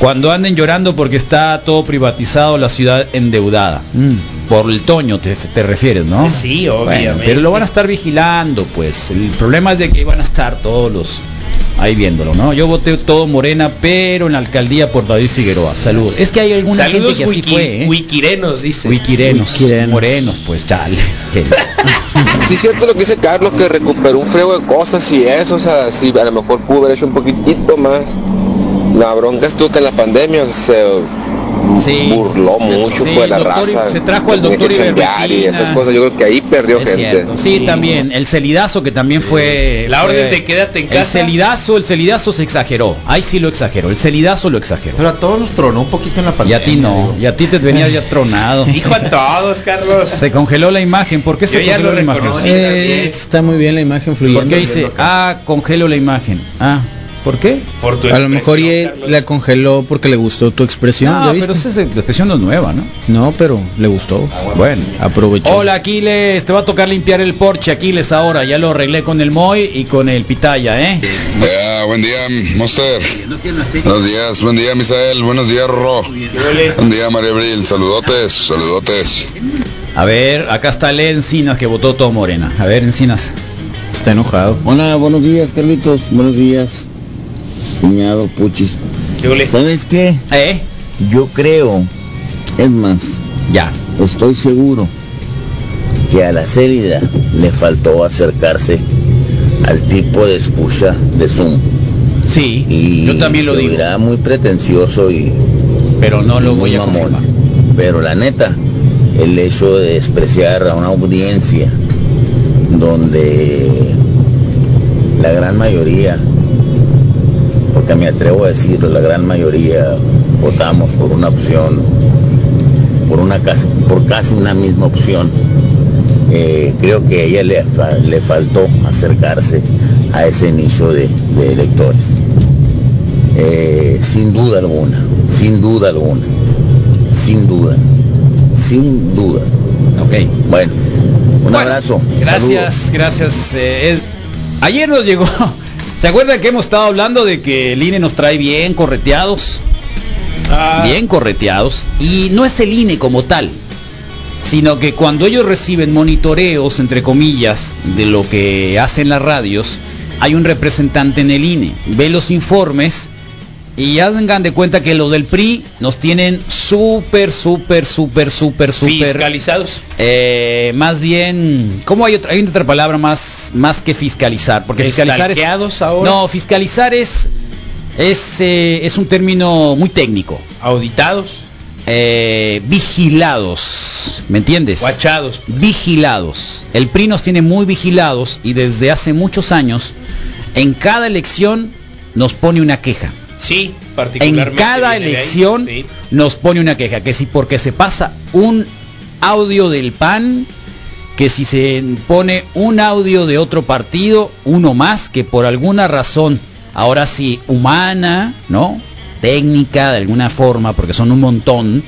Cuando anden llorando porque está todo privatizado, la ciudad endeudada. Mm. Por el Toño te, te refieres, ¿no? Sí, Bueno, obviamente. pero lo van a estar vigilando, pues. El problema es de que van a estar todos los ahí viéndolo, ¿no? Yo voté todo Morena, pero en la alcaldía por David Figueroa. Saludos. Es que hay alguna Saludos gente que así fue, ¿eh? wikirenos, dice. Wikirenos, Wikirenos. morenos, pues chale. [LAUGHS] Que- Sí es cierto lo que dice Carlos, que recuperó un frego de cosas y eso, o sea, sí, a lo mejor pudo haber hecho un poquitito más. La bronca estuvo que en la pandemia se Sí. burló mucho Sí, pues la doctor raza. se trajo al doctor y esas cosas, yo creo que ahí perdió Es gente. cierto. Sí, también. El celidazo que también fue. La fue- orden de quédate en El casa. celidazo, el celidazo se exageró. Ahí sí lo exageró. El celidazo lo exageró. Pero a todos nos tronó un poquito en la Y pandemia. a ti no. Y a ti te venía ya tronado. [LAUGHS] Dijo a todos, Carlos. Se congeló la imagen. ¿Por qué se Yo congeló la imagen? Eh, está muy bien la imagen fluyendo. ¿Por qué dice? Ah, congelo la imagen. Ah, ¿por qué? Por tu A lo mejor él la congeló porque le gustó tu expresión, No, ¿ya pero esa es- la expresión no es nueva, ¿no? No, pero le gustó. Bueno. Aprovechó. Hola Aquiles, te va a tocar limpiar el Porsche Aquiles ahora, ya lo arreglé con el Moy y con el Pitaya, ¿eh? Ya, buen día, Monster. Buenos días, buen día, Misael. Buenos días, Ro. Buen día, María Abril. Saludotes, saludotes. A ver, acá está el Encinas que votó todo Morena. A ver, Encinas. Está enojado. Hola, buenos días, Carlitos. Buenos días, cuñado Puchis. ¿Sabes qué? ¿Eh? Yo creo, es más, Ya. estoy seguro que a la Célida le faltó acercarse al tipo de escucha de Zoom. Sí, Y yo también lo digo, oirá muy pretencioso y pero no lo voy a confirmar. Pero la neta, el hecho de despreciar a una audiencia donde la gran mayoría, porque me atrevo a decirlo, la gran mayoría votamos por una opción, por una casi, por casi una misma opción, eh, creo que a ella le, le faltó acercarse a ese nicho de, de electores. Eh, sin duda alguna, sin duda alguna, sin duda, sin duda. Ok. Bueno, un abrazo. Gracias, gracias. eh, ayer nos llegó. ¿Se acuerdan que hemos estado hablando de que el INE nos trae bien correteados? Bien correteados. Y no es el INE como tal, sino que cuando ellos reciben monitoreos, entre comillas, de lo que hacen las radios, hay un representante en el INE. Ve los informes y hagan de cuenta que los del PRI nos tienen súper, súper, súper, súper, súper... Fiscalizados. Eh, más bien, ¿cómo hay otra, hay otra palabra más, más que fiscalizar? Porque fiscalizar es, ahora. no, fiscalizar es es, eh, es un término muy técnico. Auditados. Eh, vigilados, ¿me entiendes? Guachados. Vigilados. El PRI nos tiene muy vigilados y desde hace muchos años, en cada elección nos pone una queja. Sí, En particularmente. cada de ahí, elección sí. nos pone una queja, que si porque se pasa un audio del PAN, que si se pone un audio de otro partido, uno más, que por alguna razón, ahora sí, humana, ¿no? Técnica, de alguna forma, porque son un montón,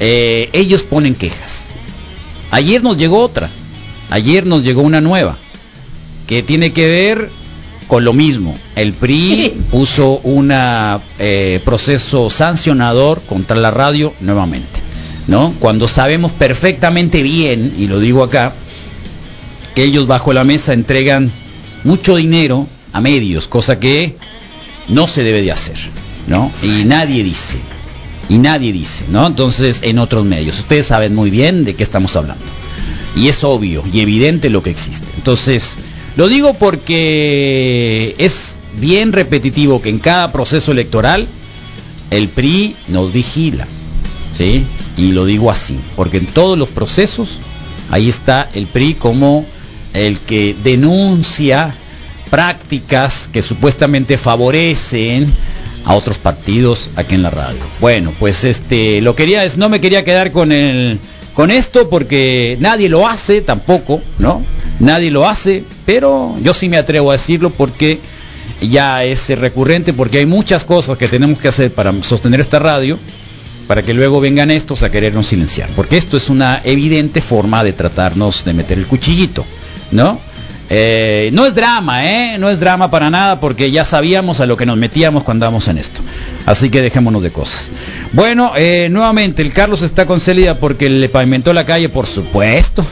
eh, ellos ponen quejas. Ayer nos llegó otra, ayer nos llegó una nueva, que tiene que ver con lo mismo. El PRI [LAUGHS] puso un proceso sancionador contra la radio nuevamente, ¿no? Cuando sabemos perfectamente bien, y lo digo acá, que ellos bajo la mesa entregan mucho dinero a medios, cosa que no se debe de hacer, ¿no? Y nadie dice, y nadie dice, ¿no? Entonces, en otros medios, ustedes saben muy bien de qué estamos hablando. Y es obvio y evidente lo que existe. Entonces, lo digo porque es bien repetitivo que en cada proceso electoral el PRI nos vigila, ¿sí? Y lo digo así, porque en todos los procesos ahí está el PRI como el que denuncia prácticas que supuestamente favorecen a otros partidos aquí en la radio. Bueno, pues este lo quería es no me quería quedar con el con esto porque nadie lo hace tampoco, ¿no? Nadie lo hace, pero yo sí me atrevo a decirlo porque ya es recurrente porque hay muchas cosas que tenemos que hacer para sostener esta radio para que luego vengan estos a querernos silenciar, porque esto es una evidente forma de tratarnos de meter el cuchillito, ¿no? Eh, no es drama, ¿eh? No es drama para nada porque ya sabíamos a lo que nos metíamos cuando andamos en esto. Así que dejémonos de cosas. Bueno, eh, nuevamente el Carlos está con Célida porque le pavimentó la calle, por supuesto.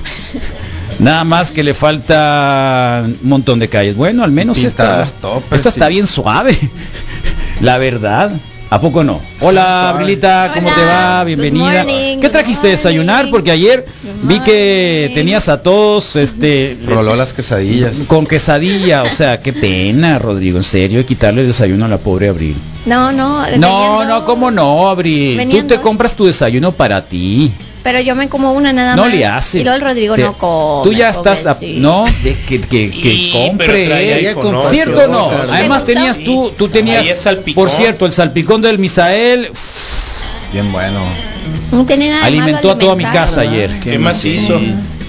Nada más que le falta un montón de calles. Bueno, al menos Pintar esta, esta está bien suave. [LAUGHS] La verdad. ¿A poco no? Hola, Abrilita, ¿cómo te va? Bienvenida. morning, ¿Qué trajiste de desayunar? Porque ayer vi que tenías a todos, este... Roló las quesadillas. Con quesadilla, o sea, qué pena, Rodrigo, en serio, quitarle el desayuno a la pobre Abril. No, no. No, no, ¿cómo no, Abril? Tú te compras tu desayuno para ti. Pero yo me como una nada No más. le hace. Y luego el Rodrigo Te- no come. Tú ya estás, a- no, de que, que, que Y, compre. pero trae iPhone, ¿no? ¿Cierto o no? Claro. Además ¿Te tenías tú, tú tenías, por cierto, el salpicón del Misael Bien bueno. No tiene nada alimentó a toda mi casa ayer. Qué macizo.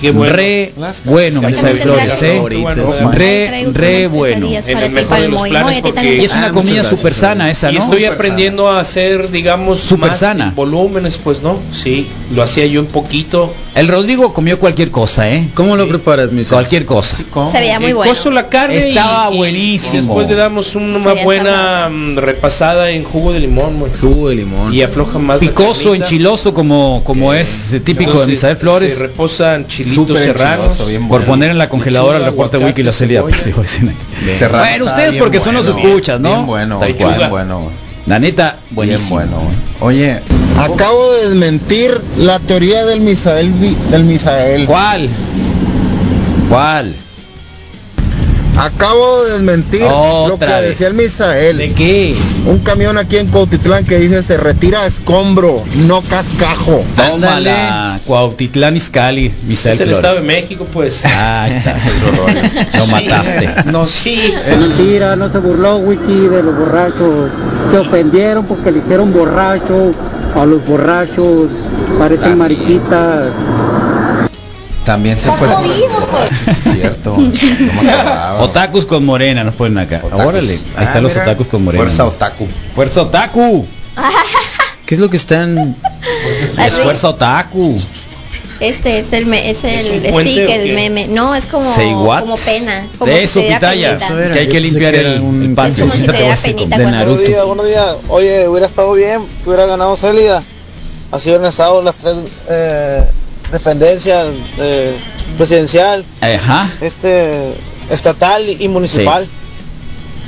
Qué bueno. Re bueno, Misael Flores, ¿eh? Bueno. Re, re bueno. En el mejor de los planes, porque- Y es una comida súper sana esa, Y ¿no? estoy Súper aprendiendo a hacer, digamos, Súper más sana. volúmenes, pues no. Sí, lo hacía yo un poquito. El Rodrigo comió cualquier cosa, ¿eh? ¿Cómo lo preparas, mi Cualquier cosa. Se veía muy bueno. cozo la carne Estaba y- y- buenísimo. Y después le damos una buena mm, repasada en jugo de limón. Jugo de limón. Y afloja más Picoso, enchiloso, como, como es eh, típico de Misael Flores. Se reposan chilitos Súper serranos. bien Por bueno. poner en la congeladora el reporte wiki la Celia. Bueno, ustedes porque son los escuchas, ¿no? Bien bueno, bien bueno. La neta, Bien buenísimo. bueno. güey. Oye, Acabo de desmentir la teoría del Misael, Vi- del Misael. ¿Cuál? ¿Cuál? Acabo de desmentir lo que vez. decía el Misael. ¿De qué? Un camión aquí en Cuautitlán que dice se retira escombro, no cascajo. Tómala, Cuautitlán Izcalli, Misael Es el Flores. Estado de México, pues. Ah, ahí está. [LAUGHS] Lo mataste. No, Sí. Mentira, no se burló Wiki de los borrachos. Se ofendieron porque le dijeron borracho a los borrachos. Parecen mariquitas. También se puede. jodido, pues. Es cierto. No me acordaba. Otakus con morena nos ponen acá. Otakus. Órale, ahí Ah, están los mira. otakus con morena. Fuerza otaku. Fuerza otaku. [LAUGHS] ¿Qué es lo que están? Es fuerza otaku. Este es el, me- es el un puente o qué? el meme. No, es como, Say what? como pena. Como De si eso, te diera pitaya. penita. Que hay que limpiar el, el pan. Es como si te diera penita de cuando- Naruto. Buenos días, buenos días. Oye, hubiera estado bien que hubiera ganado Célida. Así hubieran estado las tres eh, dependencias eh, presidencial, Ajá. este estatal y municipal.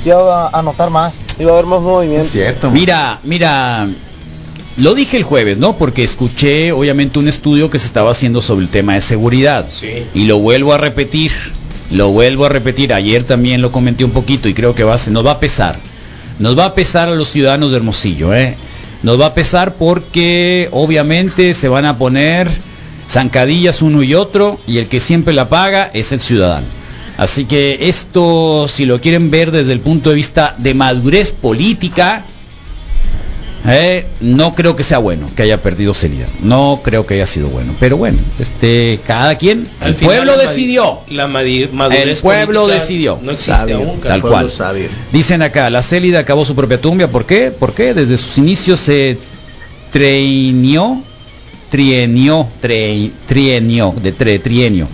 Sí. iba a anotar más, iba a haber más movimiento. Cierto. Mira, mira, lo dije el jueves, ¿no? Porque escuché obviamente un estudio que se estaba haciendo sobre el tema de seguridad. Y lo vuelvo a repetir, lo vuelvo a repetir. Ayer también lo comenté un poquito y creo que va a, nos va a pesar. Nos va a pesar a los ciudadanos de Hermosillo, ¿eh? Nos va a pesar porque obviamente se van a poner zancadillas uno y otro y el que siempre la paga es el ciudadano. Así que esto, si lo quieren ver desde el punto de vista de madurez política, eh, no creo que sea bueno que haya perdido Celida. No creo que haya sido bueno. Pero bueno, este, cada quien, Al el final pueblo decidió. La madurez El pueblo decidió. No existe Sabio, aún. tal cual. Dicen acá, la Célida acabó su propia tumba. ¿Por qué? ¿Por qué? Desde sus inicios se treinió, trienió, tre- trienió, de tre- trienio.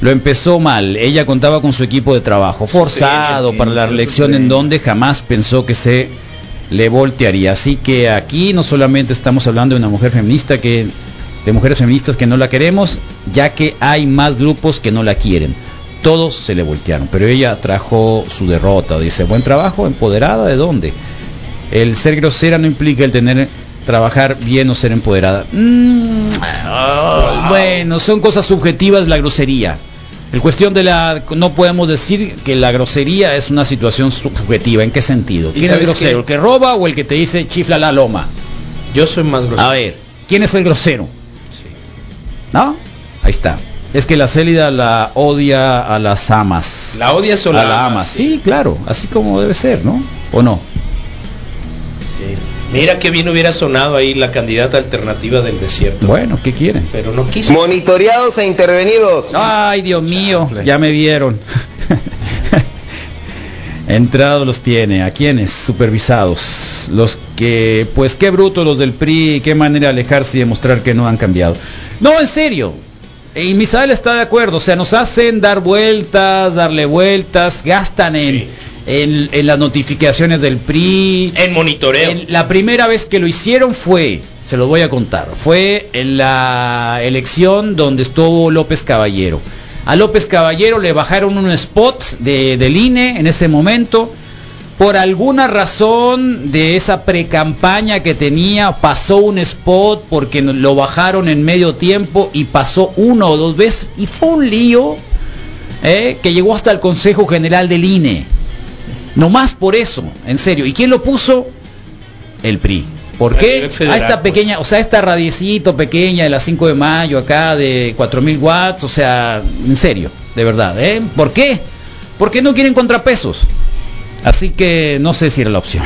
Lo empezó mal. Ella contaba con su equipo de trabajo forzado para la reelección en donde jamás pensó que se le voltearía. Así que aquí no solamente estamos hablando de una mujer feminista que de mujeres feministas que no la queremos, ya que hay más grupos que no la quieren. Todos se le voltearon, pero ella trajo su derrota. Dice, buen trabajo, empoderada, ¿de dónde? El ser grosera no implica el tener trabajar bien o ser empoderada. Mm, ah, bueno, son cosas subjetivas la grosería. El cuestión de la no podemos decir que la grosería es una situación subjetiva. ¿En qué sentido? ¿Y ¿Quién es grosero? qué? ¿El que roba o el que te dice chifla la loma? Yo soy más grosero. A ver, ¿quién es el grosero? ¿No? Ahí está. Es que la célida la odia a las amas. ¿La odias o a la la amas? amas? Sí, claro, así como debe ser, ¿no? ¿O no? Mira qué bien hubiera sonado ahí la candidata alternativa del desierto. Bueno, ¿qué quieren? Pero no quiso. Monitoreados e intervenidos. Ay, Dios mío, ya me vieron. [LAUGHS] Entrados los tiene. ¿A quiénes? Supervisados. Los que, pues qué brutos los del PRI, qué manera de alejarse y demostrar que no han cambiado. No, en serio. Y Misael está de acuerdo. O sea, nos hacen dar vueltas, darle vueltas, gastan en, en, en las notificaciones del PRI. En monitoreo. En- la primera vez que lo hicieron fue, se lo voy a contar, fue en la elección donde estuvo López Caballero. A López Caballero le bajaron un spot de, del INE en ese momento. Por alguna razón de esa precampaña que tenía, pasó un spot porque lo bajaron en medio tiempo y pasó uno o dos veces y fue un lío eh, que llegó hasta el Consejo General del INE. No más por eso, en serio. ¿Y quién lo puso? El PRI. ¿Por qué? federal, a esta pues. pequeña, o sea, esta radiecito pequeña de las 5 de mayo acá de 4000 watts, o sea, en serio, de verdad, ¿eh? ¿Por qué? Porque no quieren contrapesos. Así que no sé si era la opción.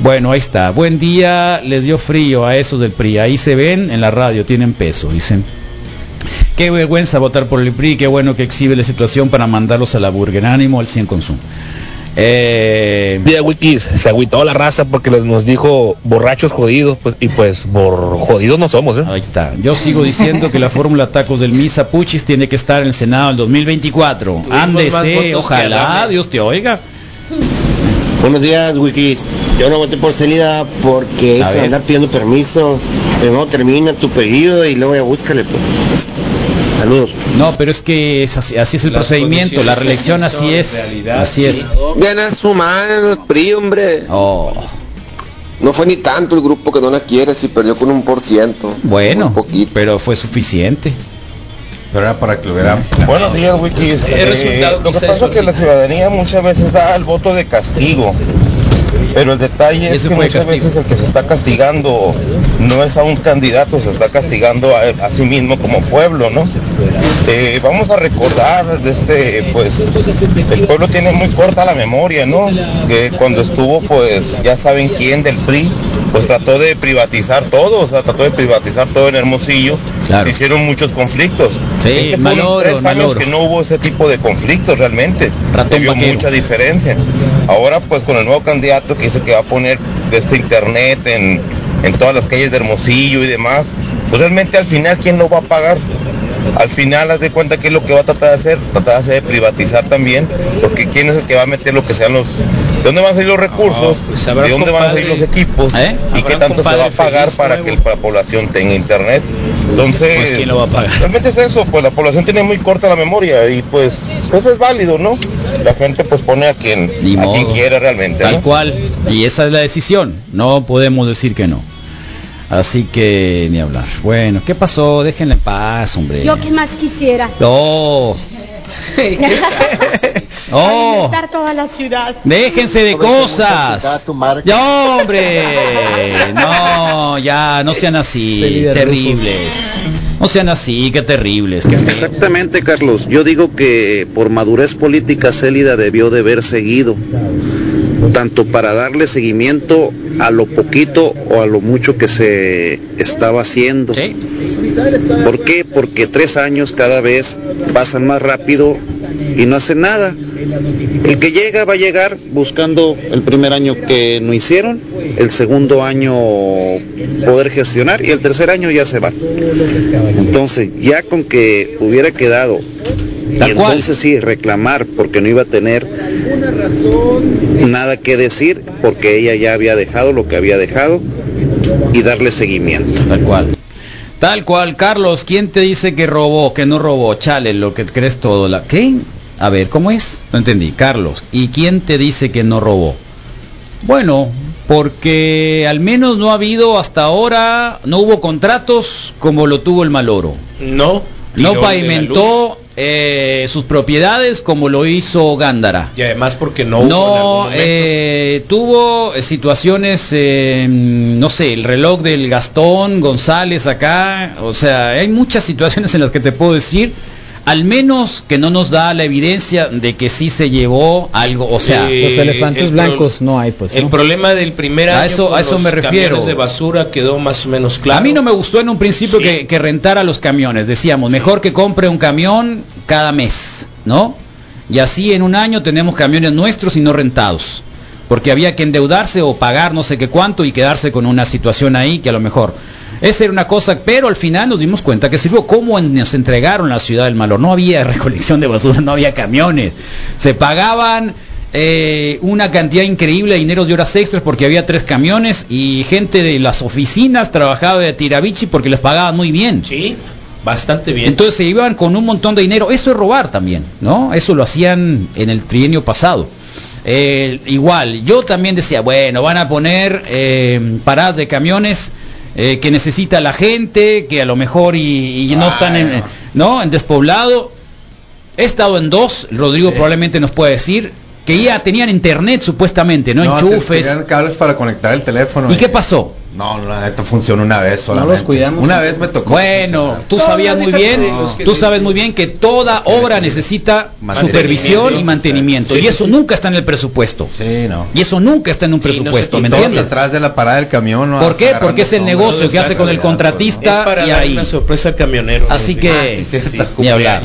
Bueno, ahí está. Buen día, les dio frío a esos del PRI. Ahí se ven en la radio, tienen peso, dicen. Qué vergüenza votar por el PRI, qué bueno que exhibe la situación para mandarlos a la burger. Ánimo al 100 consumo. Eh, Día Wikis, se agüitó la raza porque les nos dijo borrachos jodidos, pues, y pues por jodidos no somos, ¿eh? Ahí está. Yo sigo diciendo que la fórmula tacos del Misa Puchis tiene que estar en el Senado en 2024. más Ándese, ojalá. Dios te oiga. Buenos días, Wikis. Yo no voté por Celida porque A eso de andar pidiendo permisos. Primero termina tu pedido y luego ya búscale, pues. Saludos. No, pero es que es así, así es el Las procedimiento, la reelección así es. en realidad, así sí. es. Gana su madre PRI, hombre. Oh. No fue ni tanto el grupo que no la quiere, si perdió con un por ciento. Bueno, pero fue suficiente. Pero era para que lo hubiera. Buenos días, Wikis. Eh, resultado lo que pasa es que la ciudadanía muchas veces da el voto de castigo. Pero el detalle es que muchas castigo. veces el que se está castigando no es a un candidato, se está castigando a, a sí mismo como pueblo, ¿no? Eh, vamos a recordar de este, pues, el pueblo tiene muy corta la memoria, ¿no? Que cuando estuvo, pues, ya saben quién del PRI, pues trató de privatizar todo, o sea, trató de privatizar todo en Hermosillo, hicieron muchos conflictos. Sí, Es que fueron Maloro, tres años Maloro. que no hubo ese tipo de conflictos realmente. Ratón Se vio vaquero. mucha diferencia. Ahora pues con el nuevo candidato que dice que va a poner este internet en, en todas las calles de Hermosillo y demás, pues realmente al final quién lo va a pagar. Al final haz de cuenta que es lo que va a tratar de hacer, tratar de hacer de privatizar también, porque quién es el que va a meter lo que sean los, de dónde van a salir los recursos, pues de dónde van a salir los equipos ¿Eh? y qué tanto se va a pagar para nuevo. que la población tenga internet. Entonces, Pues, ¿quién lo va a pagar? Realmente es eso, pues la población tiene muy corta la memoria y pues pues es válido, ¿no? La gente pues pone a quien a quien quiere realmente, Tal ¿no? cual. Y esa es la decisión. No podemos decir que no. Así que ni hablar. Bueno, ¿qué pasó? Déjenla en paz, hombre. Yo que más quisiera. No. [LAUGHS] Oh, Alimentar toda la ciudad. déjense de cosas. Ya, hombre. No, ya, no sean así. [LAUGHS] Terribles. No sean así, qué terribles. Qué. Exactamente, Carlos. Yo digo que por madurez política Célida debió de haber seguido, tanto para darle seguimiento a lo poquito o a lo mucho que se estaba haciendo. ¿Por qué? Porque tres años cada vez pasan más rápido y no hacen nada. El que llega va a llegar buscando el primer año que no hicieron, el segundo año poder gestionar y el tercer año ya se van. Entonces, ya con que hubiera quedado y entonces sí reclamar porque no iba a tener nada que decir porque ella ya había dejado lo que había dejado y darle seguimiento. Tal cual. Tal cual, Carlos, ¿quién te dice que robó, que no robó? Chale, lo que crees todo. La... ¿Qué? A ver, ¿cómo es? No entendí. Carlos, ¿y quién te dice que no robó? Bueno, porque al menos no ha habido hasta ahora, no hubo contratos como lo tuvo el Maloro. No. No tiró de la pavimentó eh, sus propiedades como lo hizo Gándara. Y además porque no No, eh, tuvo eh, situaciones, eh, no sé, el reloj del Gastón González acá, o sea, hay muchas situaciones en las que te puedo decir, al menos que no nos da la evidencia de que sí se llevó algo, o sea, Eh, Los elefantes el blancos no hay, pues. El problema del primer A año eso- con a eso los me refiero. camiones de basura quedó más o menos claro. A mí no me gustó en un principio que, que rentara los camiones. Decíamos, mejor que compre un camión cada mes, ¿no? Y así en un año tenemos camiones nuestros y no rentados. Porque había que endeudarse o pagar no sé qué cuánto y quedarse con una situación ahí que a lo mejor... Esa era una cosa, pero al final nos dimos cuenta que sirvió cómo nos entregaron la ciudad del Malor. No había [LAUGHS] recolección de basura, no había camiones. Se pagaban eh, una cantidad increíble de dinero de horas extras porque había tres camiones y gente de las oficinas trabajaba de tirabichi porque les pagaban muy bien. Sí, bastante bien. Entonces se iban con un montón de dinero. Eso es robar también, ¿no? Eso lo hacían en el trienio pasado. Eh, igual, yo también decía, bueno, van a poner eh, paradas de camiones eh, que necesita la gente, que a lo mejor y, y no están en, ¿no? en despoblado. He estado en dos, Rodrigo probablemente nos puede decir, que ya tenían internet supuestamente, no, te- enchufes. tenían cables para conectar el teléfono. ¿Y qué pasó? No, la neta funcionó una vez solamente. los cuidamos. Una vez me tocó. Bueno, tú No, sabías no, muy bien, tú sabes muy bien que toda obra necesita Mantenimiento. supervisión y mantenimiento Sí, y eso sí. nunca está en el presupuesto. Sí, no. Y eso nunca está en un presupuesto, ¿me Todos entiendes? atrás de la parada del camión. ¿no? ¿Por qué? Porque es el negocio que hace con el Es contratista para y ahí. una sorpresa al camionero. Así ¿no? que, Ah, sí, sí, ni hablar.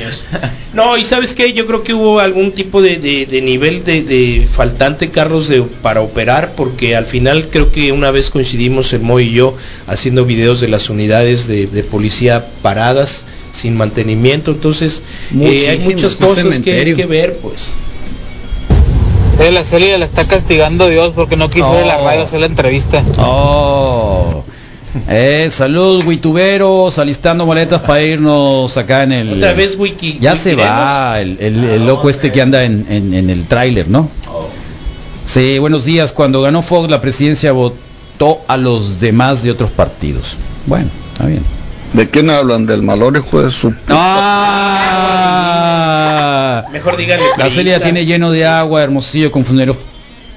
No, y sabes qué, yo creo que hubo algún tipo de, de- de nivel de, de faltante carros de, para operar, porque al final creo que una vez coincidimos el Moy y yo haciendo videos de las unidades de, de policía paradas sin mantenimiento, entonces eh, hay muchas cosas que que ver, pues. Eh, la Celia la está castigando Dios porque no quiso ir a la Oh. radio hacer la entrevista. Oh. Eh, salud, Wituberos, alistando boletas para irnos acá en el... Otra vez Wiki. Ya se va el, el- el loco este que anda en, en- en el tráiler, ¿no? Sí, buenos días. Cuando ganó Fox la presidencia votó a los demás de otros partidos. Bueno, está bien. ¿De quién hablan? ¿Del malor hijo de su... ¡Ah! Mejor díganle. La Celia tiene lleno de agua, hermosillo, con funderos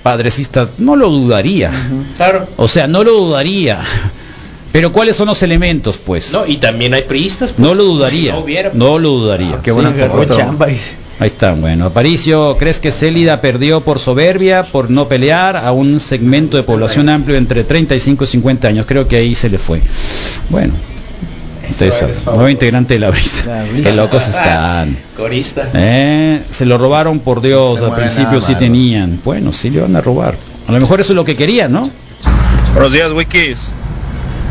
padrecistas. No lo dudaría. Claro. O sea, no lo dudaría. Pero ¿cuáles son los elementos, pues? No, y también hay priistas. pues, No lo si dudaría. no hubiera, pues. No lo dudaría. qué buena foto. Ahí está, bueno. Aparicio, ¿crees que Célida perdió por soberbia, por no pelear a un segmento de población amplio entre 35 y 50 años? Creo que ahí se le fue. Bueno, César, nuevo integrante de la brisa. Qué locos están. [LAUGHS] Corista. Eh, se lo robaron por Dios, al principio sí malo. tenían. Bueno, sí le van a robar. A lo mejor eso es lo que querían, ¿no? Buenos días, Wikis.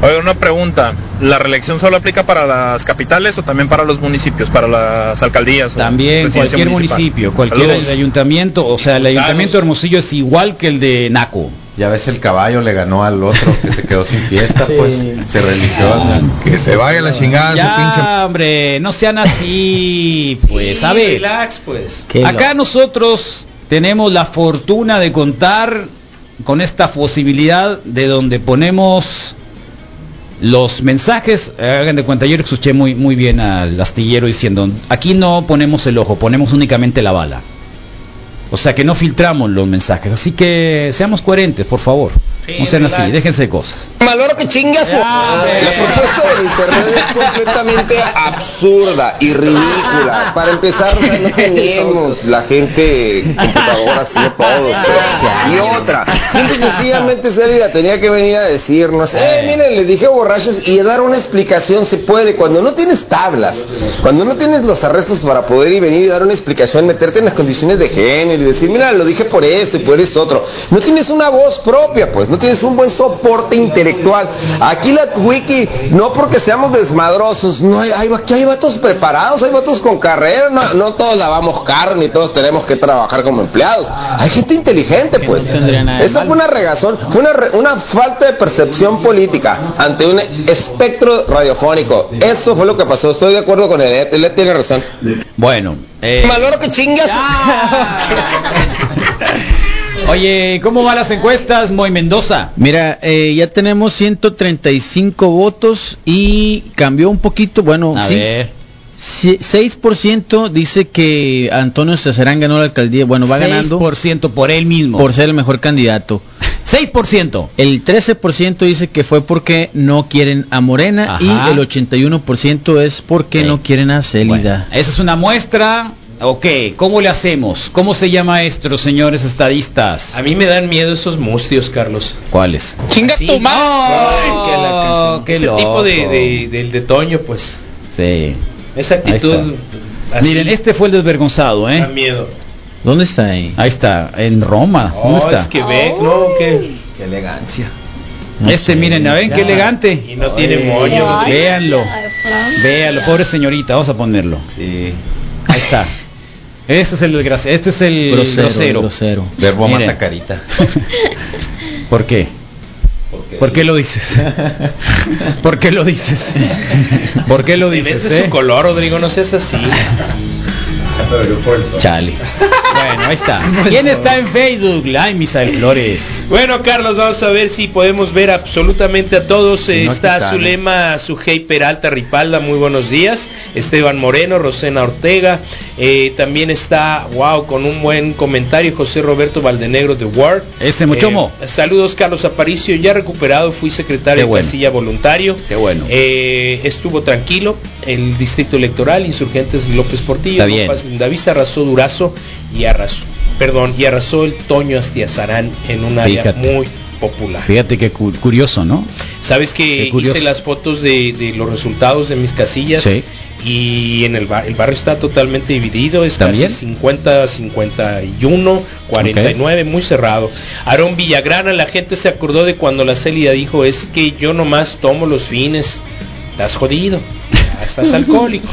Oye, una pregunta. ¿La reelección solo aplica para las capitales o también para los municipios, para las alcaldías? o También cualquier municipal? municipio, cualquier Saludos. ayuntamiento, o sea, el ayuntamiento de Hermosillo es igual que el de Naco. Ya ves el caballo le ganó al otro que se quedó sin fiesta, [LAUGHS] pues se religió. Que se vaya la chingada su pinche. Ya, hombre, no sean así, [LAUGHS] pues, a ver. Relax, pues. Acá nosotros tenemos la fortuna de contar con esta posibilidad de donde ponemos los mensajes, hagan de cuenta, ayer escuché muy, muy bien al astillero diciendo, aquí no ponemos el ojo, ponemos únicamente la bala. O sea que no filtramos los mensajes, así que seamos coherentes, por favor. No sean así, déjense de cosas. Maloro que chingue a su... La propuesta del internet es completamente absurda y ridícula. Para empezar, o sea, no [LAUGHS] teníamos la gente computadoras, no todo. Y otra, simple y sencillamente Célida tenía que venir a decirnos, eh, miren, les dije borrachos y dar una explicación se puede. Cuando no tienes tablas, cuando no tienes los arrestos para poder ir venir y dar una explicación, meterte en las condiciones de género y decir, mira, lo dije por eso y por esto otro. No tienes una voz propia, pues, no tienes un buen soporte intelectual. Aquí la wiki, no porque seamos desmadrosos, no hay, hay, aquí hay vatos preparados, hay vatos con carrera, no, no todos lavamos carne y todos tenemos que trabajar como empleados. Hay gente inteligente, pues. Eso fue una regazón, fue una, re- una falta de percepción política ante un espectro radiofónico. Eso fue lo que pasó, estoy de acuerdo con él, él tiene razón. Bueno, eh, Maloro que chingas. [LAUGHS] Oye, ¿cómo van las encuestas, Moy Mendoza? Mira, eh, ya tenemos 135 votos y cambió un poquito, bueno, A sí. ver. Sí, 6% dice que Antonio Cesarán ganó la alcaldía. Bueno, va ganando 6% por él mismo. por ser el mejor candidato. [LAUGHS] 6%. El 13% dice que fue porque no quieren a Morena Ajá. y el 81% es porque no quieren a Célida. Esa es una muestra. Ok, ¿cómo le hacemos? ¿Cómo se llama esto, señores estadistas? A mí me dan miedo esos mustios, Carlos. ¿Cuáles? Chinga tu madre. qué Ese loco. tipo de, de- del de Toño, pues. Sí. Esa actitud. Así, Miren, este fue el desvergonzado, da ¿eh? miedo. ¿Dónde está ahí? Ahí está, en Roma. ¿Dónde Oh, está? es Quebec, ¿no? ¿Qué? Qué elegancia. Este, miren, a ver qué elegante. Y no tiene moño. Véanlo. Véanlo, pobre señorita, vamos a ponerlo. Sí. Ahí está. Este es el desgraci- este es el Grosero, grosero. grosero. Verbo Miren. mata carita. [LAUGHS] ¿Por qué? [LAUGHS] ¿Por qué lo dices? ¿Por qué lo dices? ¿Por qué lo dices? de eh? su color, Rodrigo, no seas así. Chale. Bueno, ahí está. [LAUGHS] ¿Quién está en Facebook? Ay, Misael Flores. Bueno, Carlos, vamos a ver si podemos ver absolutamente a todos. Eh, No, está Zulema Sujei Peralta Ripalda, muy buenos días. Esteban Moreno, Rosena Ortega. Eh, también está, wow, con un buen comentario, José Roberto Valdenegro de Word. Ese Mochomo. Eh, saludos, Carlos Aparicio. Ya recuperado, fui secretario de casilla voluntario. Qué bueno. Eh, estuvo tranquilo. El distrito electoral, Insurgentes de López Portillo. Compas Lindavista, arrasó Durazo y arrasó, perdón, y arrasó el Toño Astiazarán en un área Fíjate. muy popular. Fíjate qué cu- curioso, ¿no? Sabes que hice las fotos de, de los resultados de mis casillas Sí. Y en el, bar- el barrio está totalmente dividido, es ¿También? casi 50, 51, 49, muy cerrado. Aarón Villagrana, la gente se acordó de cuando la Célida dijo, es que yo nomás tomo los fines, estás jodido, estás [LAUGHS] alcohólico.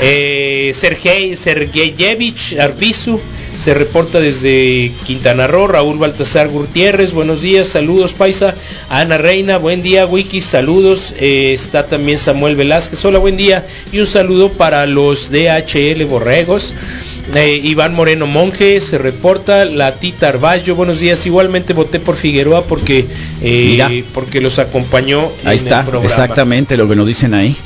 Eh, Sergei Sergeyevich Arbizu se reporta desde Quintana Roo, Raúl Baltasar Gutiérrez, buenos días, saludos Paisa, Ana Reina, buen día Wiki, saludos, Eh, está también Samuel Velázquez, hola, buen día, y un saludo para los DHL Borregos. Eh, Iván Moreno Monje se reporta, la Tita Arballo, buenos días, igualmente voté por Figueroa porque, eh, porque los acompañó en Ahí el está, programa. exactamente lo que nos dicen ahí.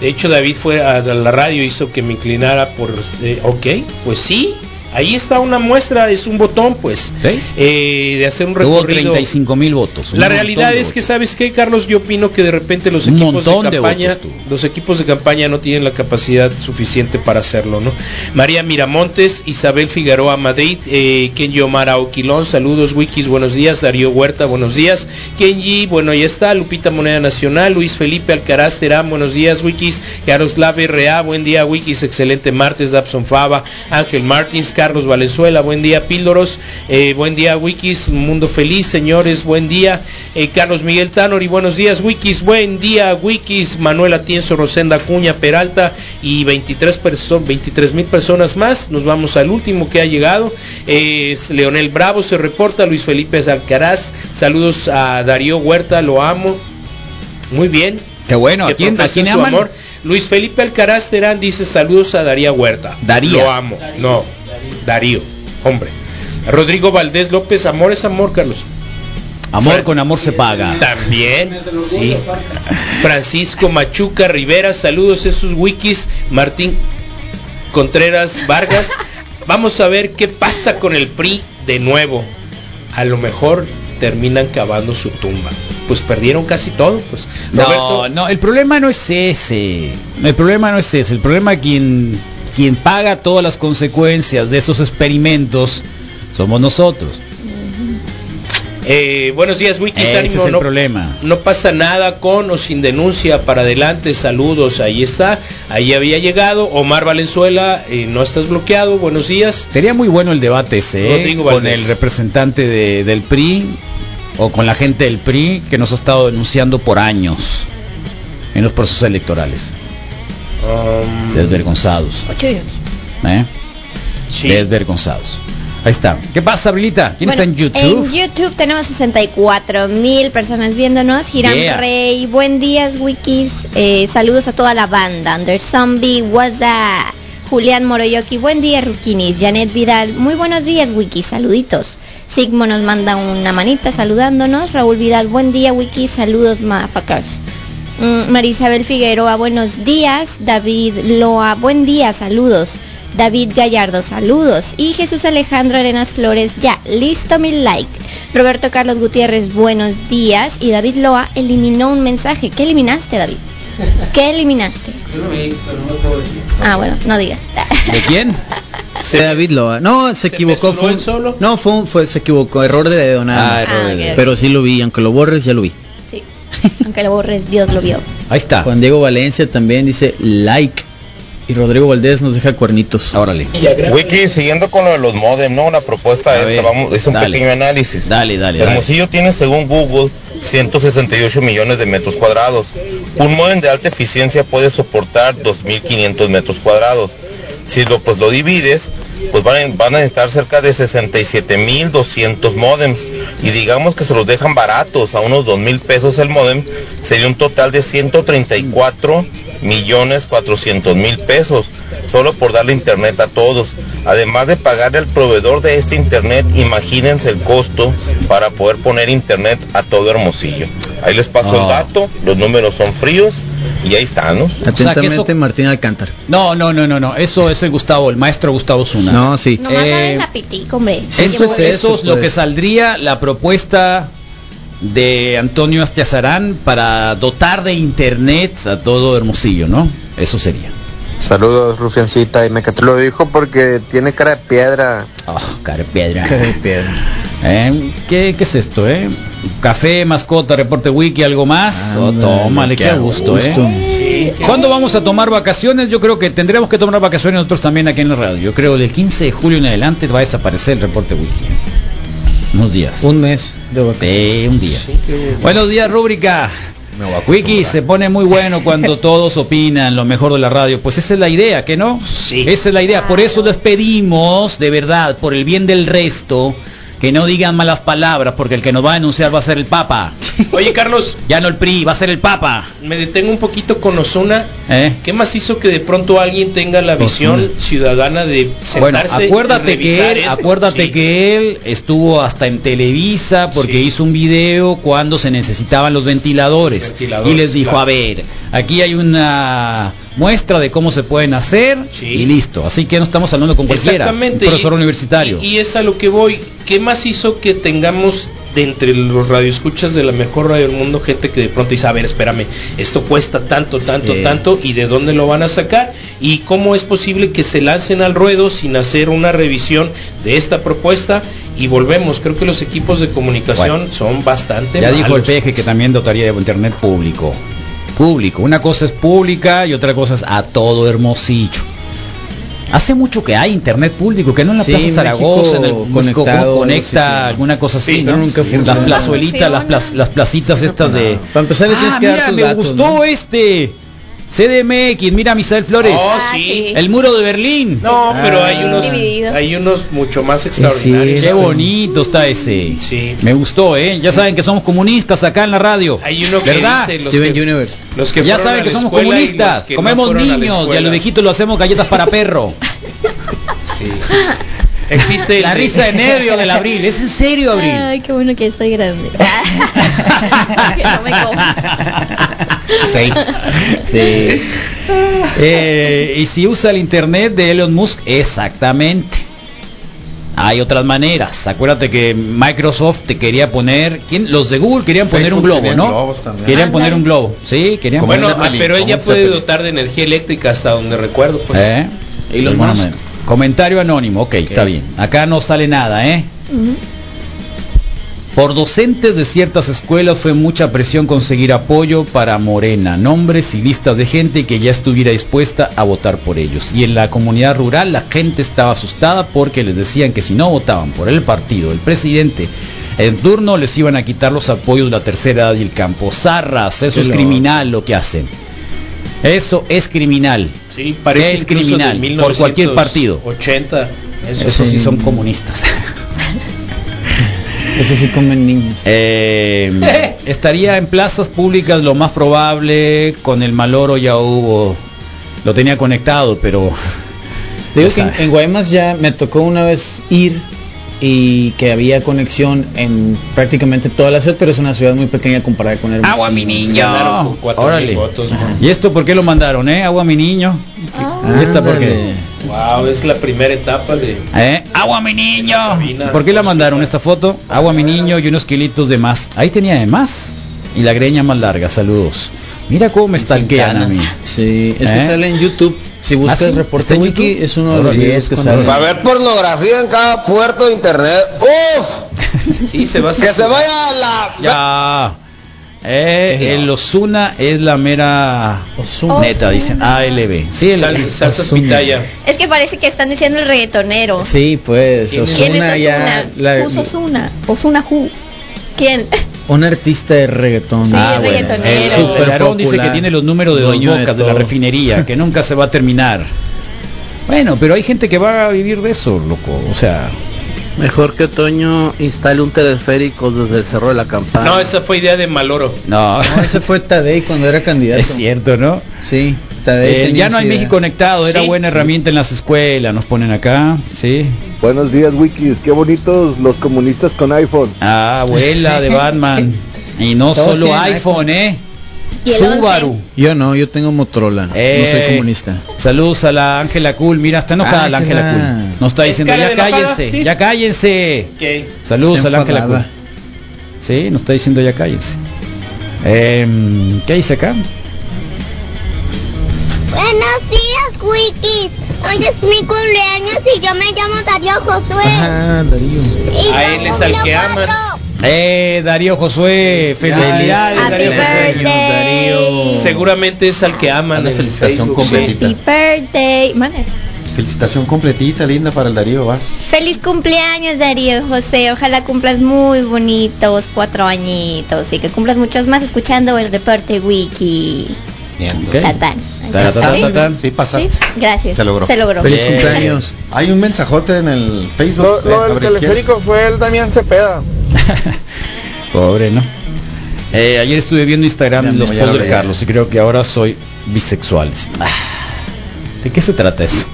De hecho, David fue a la radio, hizo que me inclinara por, eh, ok, pues sí, Ahí está una muestra, es un botón, pues, eh, de hacer un recorrido. 35 mil votos. La realidad es que sabes qué, Carlos, yo opino que de repente los Un equipos de campaña, los equipos de campaña no tienen la capacidad suficiente para hacerlo, ¿no? María Miramontes, Isabel Figueroa Madrid, eh, Kenji Omar Aoquilón, saludos, Wikis, buenos días, Darío Huerta, buenos días, Kenji, bueno, ahí está, Lupita Moneda Nacional, Luis Felipe Alcaraz Terán, buenos días, Wikis, Yaroslav R.A., buen día, Wikis, excelente martes, Dabson Fava, Ángel Martins, Carlos Valenzuela, buen día, Píldoros, eh, buen día, Wikis, Mundo Feliz, señores, buen día, eh, Carlos Miguel Tanori, buenos días, Wikis, buen día, Wikis, Manuel Atienzo, Rosenda Cuña, Peralta y 23 perso- 23 mil personas más. Nos vamos al último que ha llegado. Es Leonel Bravo se reporta, Luis Felipe Alcaraz, saludos a Darío Huerta, lo amo. Muy bien. Qué bueno, ¿a Que quién, a quién su aman? amor. Luis Felipe Alcaraz Terán dice saludos a Daría Huerta. Daría. Lo amo. No, Darío, hombre. Rodrigo Valdés López, amor es amor, Carlos. Amor con amor se paga. También, sí. Francisco Machuca Rivera, saludos esos wikis. Martín Contreras Vargas. Vamos a ver qué pasa con el PRI de nuevo. A lo mejor terminan cavando su tumba. Pues perdieron casi todo, pues. No, no, el problema no es ese. El problema no es ese. El problema quien quien paga todas las consecuencias de esos experimentos somos nosotros. Eh, buenos días, Wikis. Ese ánimo, es el no, problema. no pasa nada con o sin denuncia. Para adelante, saludos. Ahí está. Ahí había llegado. Omar Valenzuela, eh, no estás bloqueado. Buenos días. Sería muy bueno el debate ese, ¿eh? Con el representante de- del PRI o con la gente del PRI que nos ha estado denunciando por años en los procesos electorales. Um, Desvergonzados. ¿eh? Desvergonzados. Ahí está. ¿Qué pasa, Brilita? ¿Quién Bueno, está en YouTube? En YouTube tenemos 64 mil personas viéndonos. Hiram Yeah. Rey, buen días, Wikis. Eh, saludos a toda la banda. Under Zombie, WhatsApp. Julián Moroyoki, buen día, Rukinis. Janet Vidal, muy buenos días, Wikis. Saluditos. Sigmo nos manda una manita saludándonos. Raúl Vidal, buen día, Wikis. Saludos, motherfuckers. Mm, Marisabel Figueroa, buenos días. David Loa, buen día, saludos. David Gallardo, saludos. Y Jesús Alejandro Arenas Flores, ya, listo mi like. Roberto Carlos Gutiérrez, buenos días. Y David Loa eliminó un mensaje. ¿Qué eliminaste, David? ¿Qué eliminaste? Ah, bueno, no digas. ¿De quién? [LAUGHS] De David Loa. No, se, equivocó. Fue, él solo? No, fue, un- fue, se equivocó. Error de dedo nada Ah, más. error de dedo. Pero sí lo vi, aunque lo borres, ya lo vi. Aunque lo borres, Dios lo vio. Ahí está. Juan Diego Valencia también dice like. Y Rodrigo Valdés nos deja cuernitos. Órale. Wiki, siguiendo con lo de los modem, ¿no? Una propuesta esta, ver, vamos, es un dale. pequeño análisis. Dale, dale, dale. Hermosillo tiene, según Google, 168 millones de metros cuadrados. Un modem de alta eficiencia puede soportar 2.500 metros cuadrados. Si lo, pues, lo divides, pues van a, van a necesitar cerca de 67.200 modems. Y digamos que se los dejan baratos, a unos 2.000 pesos el modem, sería un total de 134 millones 400 mil pesos solo por darle internet a todos. Además de pagarle al proveedor de este internet, imagínense el costo para poder poner internet a todo Hermosillo. Ahí les paso Oh. el dato, los números son fríos y ahí está, ¿no? Atentamente eso- Martín Alcántara. No, no, no, no, no. Eso es el Gustavo, el maestro Gustavo Zuna. No, sí. Nomás Eh, la pitica, hombre. Eso, Eso es eso eso, es lo pues. que saldría la propuesta de Antonio Astiazarán para dotar de internet a todo Hermosillo, ¿no? Eso sería. Saludos, Rufiancita. Y me que te lo dijo porque tiene cara de piedra. Oh, cara de piedra. Cara de piedra. Eh, ¿qué, qué es esto, eh? Café, mascota, reporte wiki, algo más. Oh, Ándale, tómale, qué, gusto, gusto. eh. ¿Cuándo vamos a tomar vacaciones? Yo creo que tendremos que tomar vacaciones nosotros también aquí en la radio. Yo creo que del 15 de julio en adelante va a desaparecer el reporte wiki. Unos días. Un mes de vacaciones. Sí, un día. Buenos días, rúbrica. Wiki se pone muy bueno cuando [LAUGHS] todos opinan lo mejor de la radio. Pues esa es la idea, ¿que no? Sí. Esa es la idea. Por eso les pedimos, de verdad, por el bien del resto, que no digan malas palabras, porque el que nos va a denunciar va a ser el Papa. [LAUGHS] Oye, Carlos, Ya no el PRI, va a ser el Papa. me detengo un poquito con Osuna. ¿Eh? ¿Qué más hizo que de pronto alguien tenga la visión ciudadana de Bueno, sentarse acuérdate y revisar que él, acuérdate Sí. que él estuvo hasta en Televisa porque hizo un video cuando se necesitaban los ventiladores, Ventiladores, y les dijo, claro. a ver, aquí hay una muestra de cómo se pueden hacer y listo. Así que no estamos hablando con cualquiera, un Exactamente. profesor y- universitario. Y, y es a lo que voy. ¿Qué más hizo que tengamos de entre los radioescuchas de la mejor radio del mundo gente que de pronto dice, a ver, espérame, esto cuesta tanto, tanto, Sí. tanto, y de dónde lo van a sacar? ¿Y cómo es posible que se lancen al ruedo sin hacer una revisión de esta propuesta? Y volvemos, creo que los equipos de comunicación Bueno. son bastante Ya dijo el peje que también dotaría de internet público. Público. Una cosa es pública y otra cosa es a todo hermosillo. Hace mucho que hay internet público, que no en la Sí, Plaza Zaragoza, en el México conecta, sí, alguna cosa así, Sí, ¿no? nunca las plazuelitas, las, plaz- las placitas estas de... Para empezar le tienes Ah, que dar mira, tus me datos, gustó ¿no? este. CDMX, mira Misael Flores. Oh, sí. El muro de Berlín. No, pero Ah. hay unos, Dividido. hay unos mucho más Sí, extraordinarios. qué bonito está ese. Sí. Me gustó, ¿eh? Ya saben que somos comunistas acá en la radio. Hay uno que ¿verdad? dice los Steven que- Universe. Los que ya saben que somos comunistas, no comemos a niños y a los viejitos lo hacemos galletas para perro. Sí. [LAUGHS] Existe La risa de nervio del abril, ¿es en serio abril? Ay, qué bueno que estoy grande. [LAUGHS] que no me coma. Sí. Sí. Eh, y si usa el internet de Elon Musk, exactamente. Hay otras maneras. Acuérdate que Microsoft te quería poner, ¿quién? Los de Google querían poner un globo, ¿no? globos también. Querían poner un globo, sí, querían poner. Bueno, pero él como ya un puede dotar de energía eléctrica hasta donde recuerdo, pues. ¿Eh? Elon Bueno, Musk. Comentario anónimo, ok, está bien. Acá no sale nada, ¿eh? Por docentes de ciertas escuelas fue mucha presión conseguir apoyo para Morena, nombres y listas de gente que ya estuviera dispuesta a votar por ellos. Y en la comunidad rural la gente estaba asustada porque les decían que si no votaban por el partido, el presidente, en turno les iban a quitar los apoyos de la tercera edad y el campo. Zarras, eso Qué es criminal lo que hacen. Eso es criminal. Sí, parece es criminal de por cualquier partido. 80. Eso, Eso sí son comunistas. [LAUGHS] Eso sí comen niños. Eh, [LAUGHS] estaría en plazas públicas lo más probable, con el Maloro ya hubo, lo tenía conectado, pero... Te digo ya que en, sabe. en Guaymas ya me tocó una vez ir y que había conexión en prácticamente toda la ciudad, pero es una ciudad muy pequeña comparada con el Agua mi niño. Órale. mil votos, ¿no? ¿Y esto por qué lo mandaron, eh? Agua mi niño. ¿Y esta por qué? Wow, es la primera etapa de ¿Eh? Agua mi niño. cabina. ¿Por qué la mandaron esta foto? Agua mi niño y unos kilitos de más. Ahí tenía de más. Y la greña más larga, saludos. Mira cómo me stalkean a mí. Sí, es que ¿Eh? sale en YouTube. Si buscas ¿Ah, sí? reporte ¿Está en wiki, YouTube? es uno de los videos que sale. cuando- Va a haber pornografía en cada puerto de internet. ¡Uf! [LAUGHS] Sí, se va a Que se vaya a la... Ya. Eh, el Osuna es la mera Ozuna. neta, dicen ALB. Sí, el, Sal- salsa pitaya. Es que parece que están diciendo el reggaetonero. Sí, pues, ¿Quién es? ¿Quién es Ozuna ya... Osuna? Osuna? Osuna who? ¿Quién? un artista de reggaetón. Sí, Ah, bueno. reggaetonero. El dice que tiene los números de dos de la refinería, que [LAUGHS] nunca se va a terminar. Bueno, pero hay gente que va a vivir de eso, loco. O sea, Mejor que Toño instale un teleférico desde el Cerro de la Campana. No, esa fue idea de Maloro. no, No, ese fue [LAUGHS] Tadei cuando era candidato. es cierto, ¿no? Sí, Eh, ya no hay. México conectado, era Sí, buena sí. herramienta en las escuelas, nos ponen acá, sí. Buenos días, Wikis. Qué bonitos los comunistas con iPhone. Ah, abuela de Batman. [LAUGHS] Y no Todos solo tienen iPhone, ¿eh? Subaru. Yo no, yo tengo Motorola. no Eh, soy comunista. Saludos a la Ángela Cool. Mira, está enojada la Ángela. Cool. Nos está ¿Es diciendo, ya enojada? cállense, Sí. ya cállense. Ok. Saludos a la Ángela Cool. Sí, nos está diciendo ya cállense. Em, ¿Qué dice acá? Buenos días, Wikis. Hoy es mi cumpleaños y yo me llamo Darío Josué. Ah, Darío. Y A él es al que aman. cuatro. Eh, Darío Josué, felicidades, Happy Darío Josué. birthday. Seguramente es al que aman. Una felicitación completita. Happy birthday. Mande. Felicitación completita, linda para el Darío, vas. Feliz cumpleaños Darío José, ojalá cumplas muy bonitos cuatro añitos y que cumplas muchos más escuchando el reporte wiki. Bien. Ok. Tatán. Ta, ta, ta, ta, ta. Sí, pasaste. Gracias. Se logró. Se logró. Feliz cumpleaños. Hay un mensajote en el Facebook. Lo, lo del teleférico fue el Damián Cepeda. [LAUGHS] Pobre, ¿no? Eh, ayer estuve viendo Instagram Ya, los no, ya posts lo del leí. Carlos y creo que ahora soy bisexual. Ah, ¿De qué se trata eso?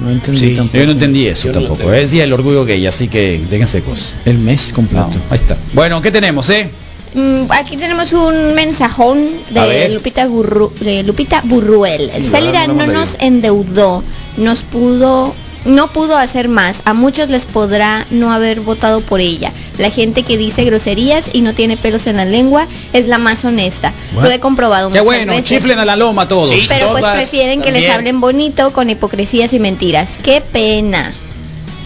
No entendí Sí, tampoco. yo no entendí eso Yo no tampoco. entendí. es día del orgullo gay, así que déjense cosas. El mes completo. No, ahí está. Bueno, ¿qué tenemos, eh? Mm, aquí tenemos un mensajón de. Lupita, Burru- de Lupita Burruel. Sí, Célida no nos endeudó, nos pudo, no pudo hacer más. A muchos les podrá no haber votado por ella. La gente que dice groserías y no tiene pelos en la lengua es la más honesta. Lo he comprobado Qué muchas bueno, veces. chiflen a la loma todos. Sí. Pero pues prefieren que les hablen bonito con hipocresías y mentiras. Qué pena.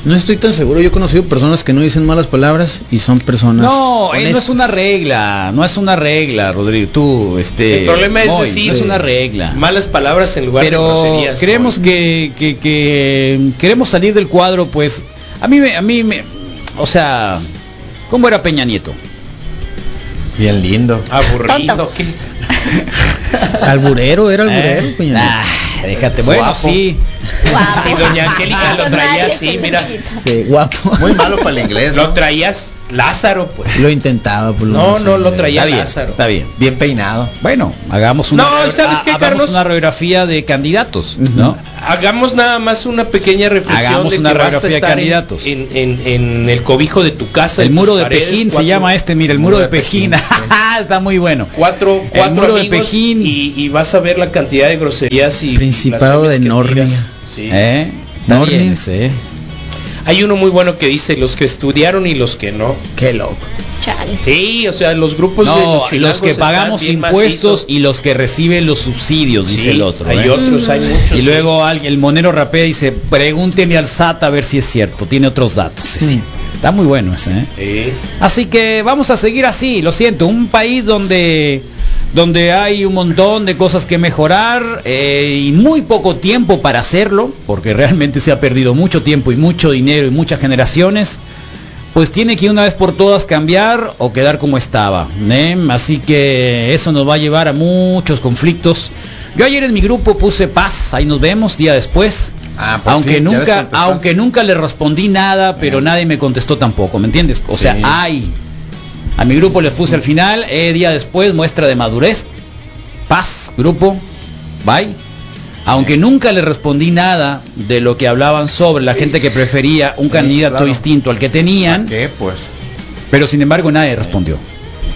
No estoy tan seguro. Yo he conocido personas que no dicen malas palabras y son personas. No, eh, no es una regla, no es una regla, Rodrigo. Tú, este. El problema es decir no es una regla. malas palabras en lugar de Pero groserías. creemos que, que, que queremos salir del cuadro, pues. A mí, me, a mí, me, o sea, ¿cómo era Peña Nieto? Bien lindo. aburrido. [LAUGHS] Alburero, era alburero, ¿Eh? Peña Nieto. [LAUGHS] déjate. Bueno, Guapo. sí. Guau. Sí, doña Angélica lo traía así, mira. Sí, guapo. Muy malo para el inglés, Lo ¿no? traías Lázaro, pues. Lo intentaba, por lo No, menos, no, lo traía Está bien, Lázaro. está bien. Bien peinado. Bueno, hagamos una, No, ¿sabes qué, hagamos Carlos? una radiografía de candidatos, ¿no? Hagamos nada más una pequeña reflexión Hagamos de una que radiografía de candidatos. En, en- en el cobijo de tu casa. El muro de paredes, Pejín se llama este, mira, el muro de Pejín. [LAUGHS] [LAUGHS] Está muy bueno. Cuatro, El cuatro muro de Pejín. Y, y vas a ver la cantidad de groserías y Principado de Nornia. Sí. ¿Eh? Nornia. ¿eh? Hay uno muy bueno que dice los que estudiaron y los que no. Qué loco. Chale. Sí, o sea, los grupos de los, los que pagamos impuestos macizos. y los que reciben los subsidios, Sí, dice el otro. Hay ¿eh? otros, hay muchos. Y sí. luego alguien, el monero rapea dice, pregúntenle al SAT a ver si es cierto, tiene otros datos. Sí, Está muy bueno ese, ¿eh? Sí. Así que vamos a seguir así, lo siento, un país donde donde hay un montón de cosas que mejorar eh, y muy poco tiempo para hacerlo, porque realmente se ha perdido mucho tiempo y mucho dinero y muchas generaciones, pues tiene que una vez por todas cambiar o quedar como estaba. ¿eh? Así que eso nos va a llevar a muchos conflictos. Yo ayer en mi grupo puse paz, ahí nos vemos día después. Ah, aunque fin, nunca, aunque nunca le respondí nada, pero nadie me contestó tampoco, ¿me entiendes? O sea, hay. A mi grupo les puse al final, eh, día después, muestra de madurez. Paz, grupo, bye. Aunque nunca le respondí nada de lo que hablaban sobre la gente que prefería un Sí, candidato claro. distinto al que tenían, ¿Qué, pues? pero sin embargo nadie respondió.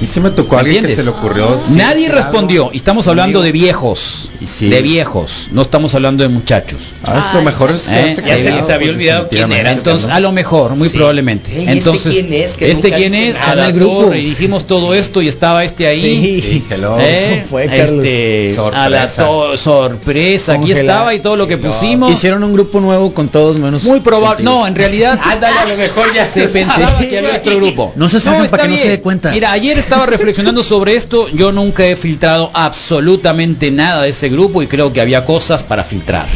Y si me tocó a alguien que se le ocurrió. sí, Nadie respondió. Y estamos hablando de viejos. Sí. De viejos. No estamos hablando de muchachos. Ah, es lo mejor es ¿Eh? Ya se les había pues, olvidado quién era. Entonces, ¿no? a lo mejor, muy Sí. probablemente. Ey, ¿este Entonces, quién es? Que este nunca quién es, nada. en el grupo y dijimos todo esto y estaba este ahí. Sí, hello. ¿Eh? Eso fue, Carlos. Este, a la Sorpresa. to- sorpresa, aquí estaba y todo lo que pusimos. Hicieron un grupo nuevo con todos menos. Muy probable. No, en realidad [LAUGHS] Ándale, a lo mejor ya se pensaba que había otro grupo. No se para que no se dé cuenta. Mira, ayer estaba [LAUGHS] reflexionando sobre esto. Yo nunca he filtrado absolutamente nada de ese grupo y creo que había cosas para filtrar.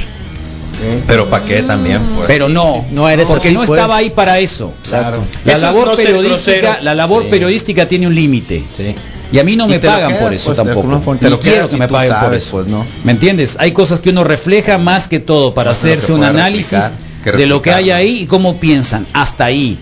Pero para qué también, pues. Pero no, No eres porque así, no pues. estaba ahí para eso. Claro. La labor no periodística, la labor Sí. periodística tiene un límite. Sí. Y a mí no Y me pagan quedas, por eso pues, tampoco. te quiero que me paguen por eso. pues, ¿no? ¿Me entiendes? Hay cosas que uno refleja más que todo para hacerse un análisis replicar, de lo que hay ahí y cómo piensan. Hasta ahí.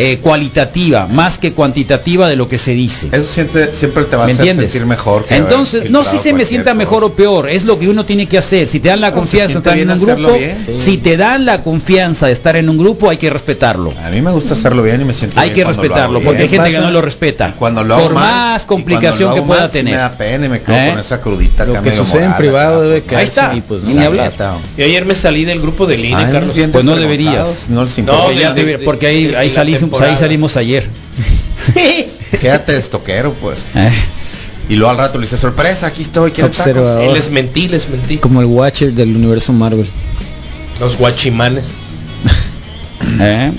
Eh, cualitativa, más que cuantitativa de lo que se dice. Eso siente, siempre te va a ¿Me hacer sentir mejor. que Entonces, no si filtrado se me sienta cosa. mejor o peor, es lo que uno tiene que hacer. Si te dan la No, confianza de estar en un grupo, bien. si te dan la confianza de estar en un grupo, hay que respetarlo. A mí me gusta hacerlo bien y me siento Hay bien que respetarlo, porque hay gente que no lo respeta. Cuando lo hago Por mal, más y complicación cuando que lo hago pueda mal, tener. me da pena y me quedo ¿Eh? con esa crudita Lo que sucede en privado debe quedarse Ahí está. ahí, pues, Ni hablar. Yo ayer me salí del grupo del INE, Ay, unos Carlos. Pues no deberías. No. Porque, ya de- te- de- porque ahí, de ahí la salimos, temporada. ahí salimos ayer. [LAUGHS] Quédate de estoquero, pues. Eh, Y luego al rato le dice, sorpresa, aquí estoy, ¿quieres tacos?" Eh, Les mentí, les mentí. Como el Watcher del universo Marvel. Los guachimanes. [LAUGHS] eh.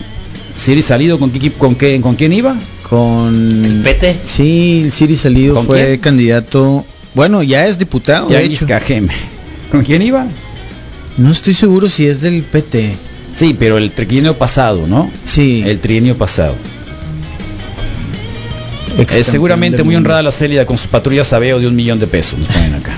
Siri salido con qué, con qué, con quién iba? Con. El PT. Sí, el Siri salido ¿Con fue quién? candidato. Bueno, ya es diputado. de Yanis hecho. Cajeme. ¿Con quién iba? No estoy seguro si es del PT. Sí, pero el trienio pasado, ¿no? Sí. El trienio pasado. Eh, seguramente muy honrada la Célida con sus patrullas Sabeo de un millón de pesos. Nos ponen acá.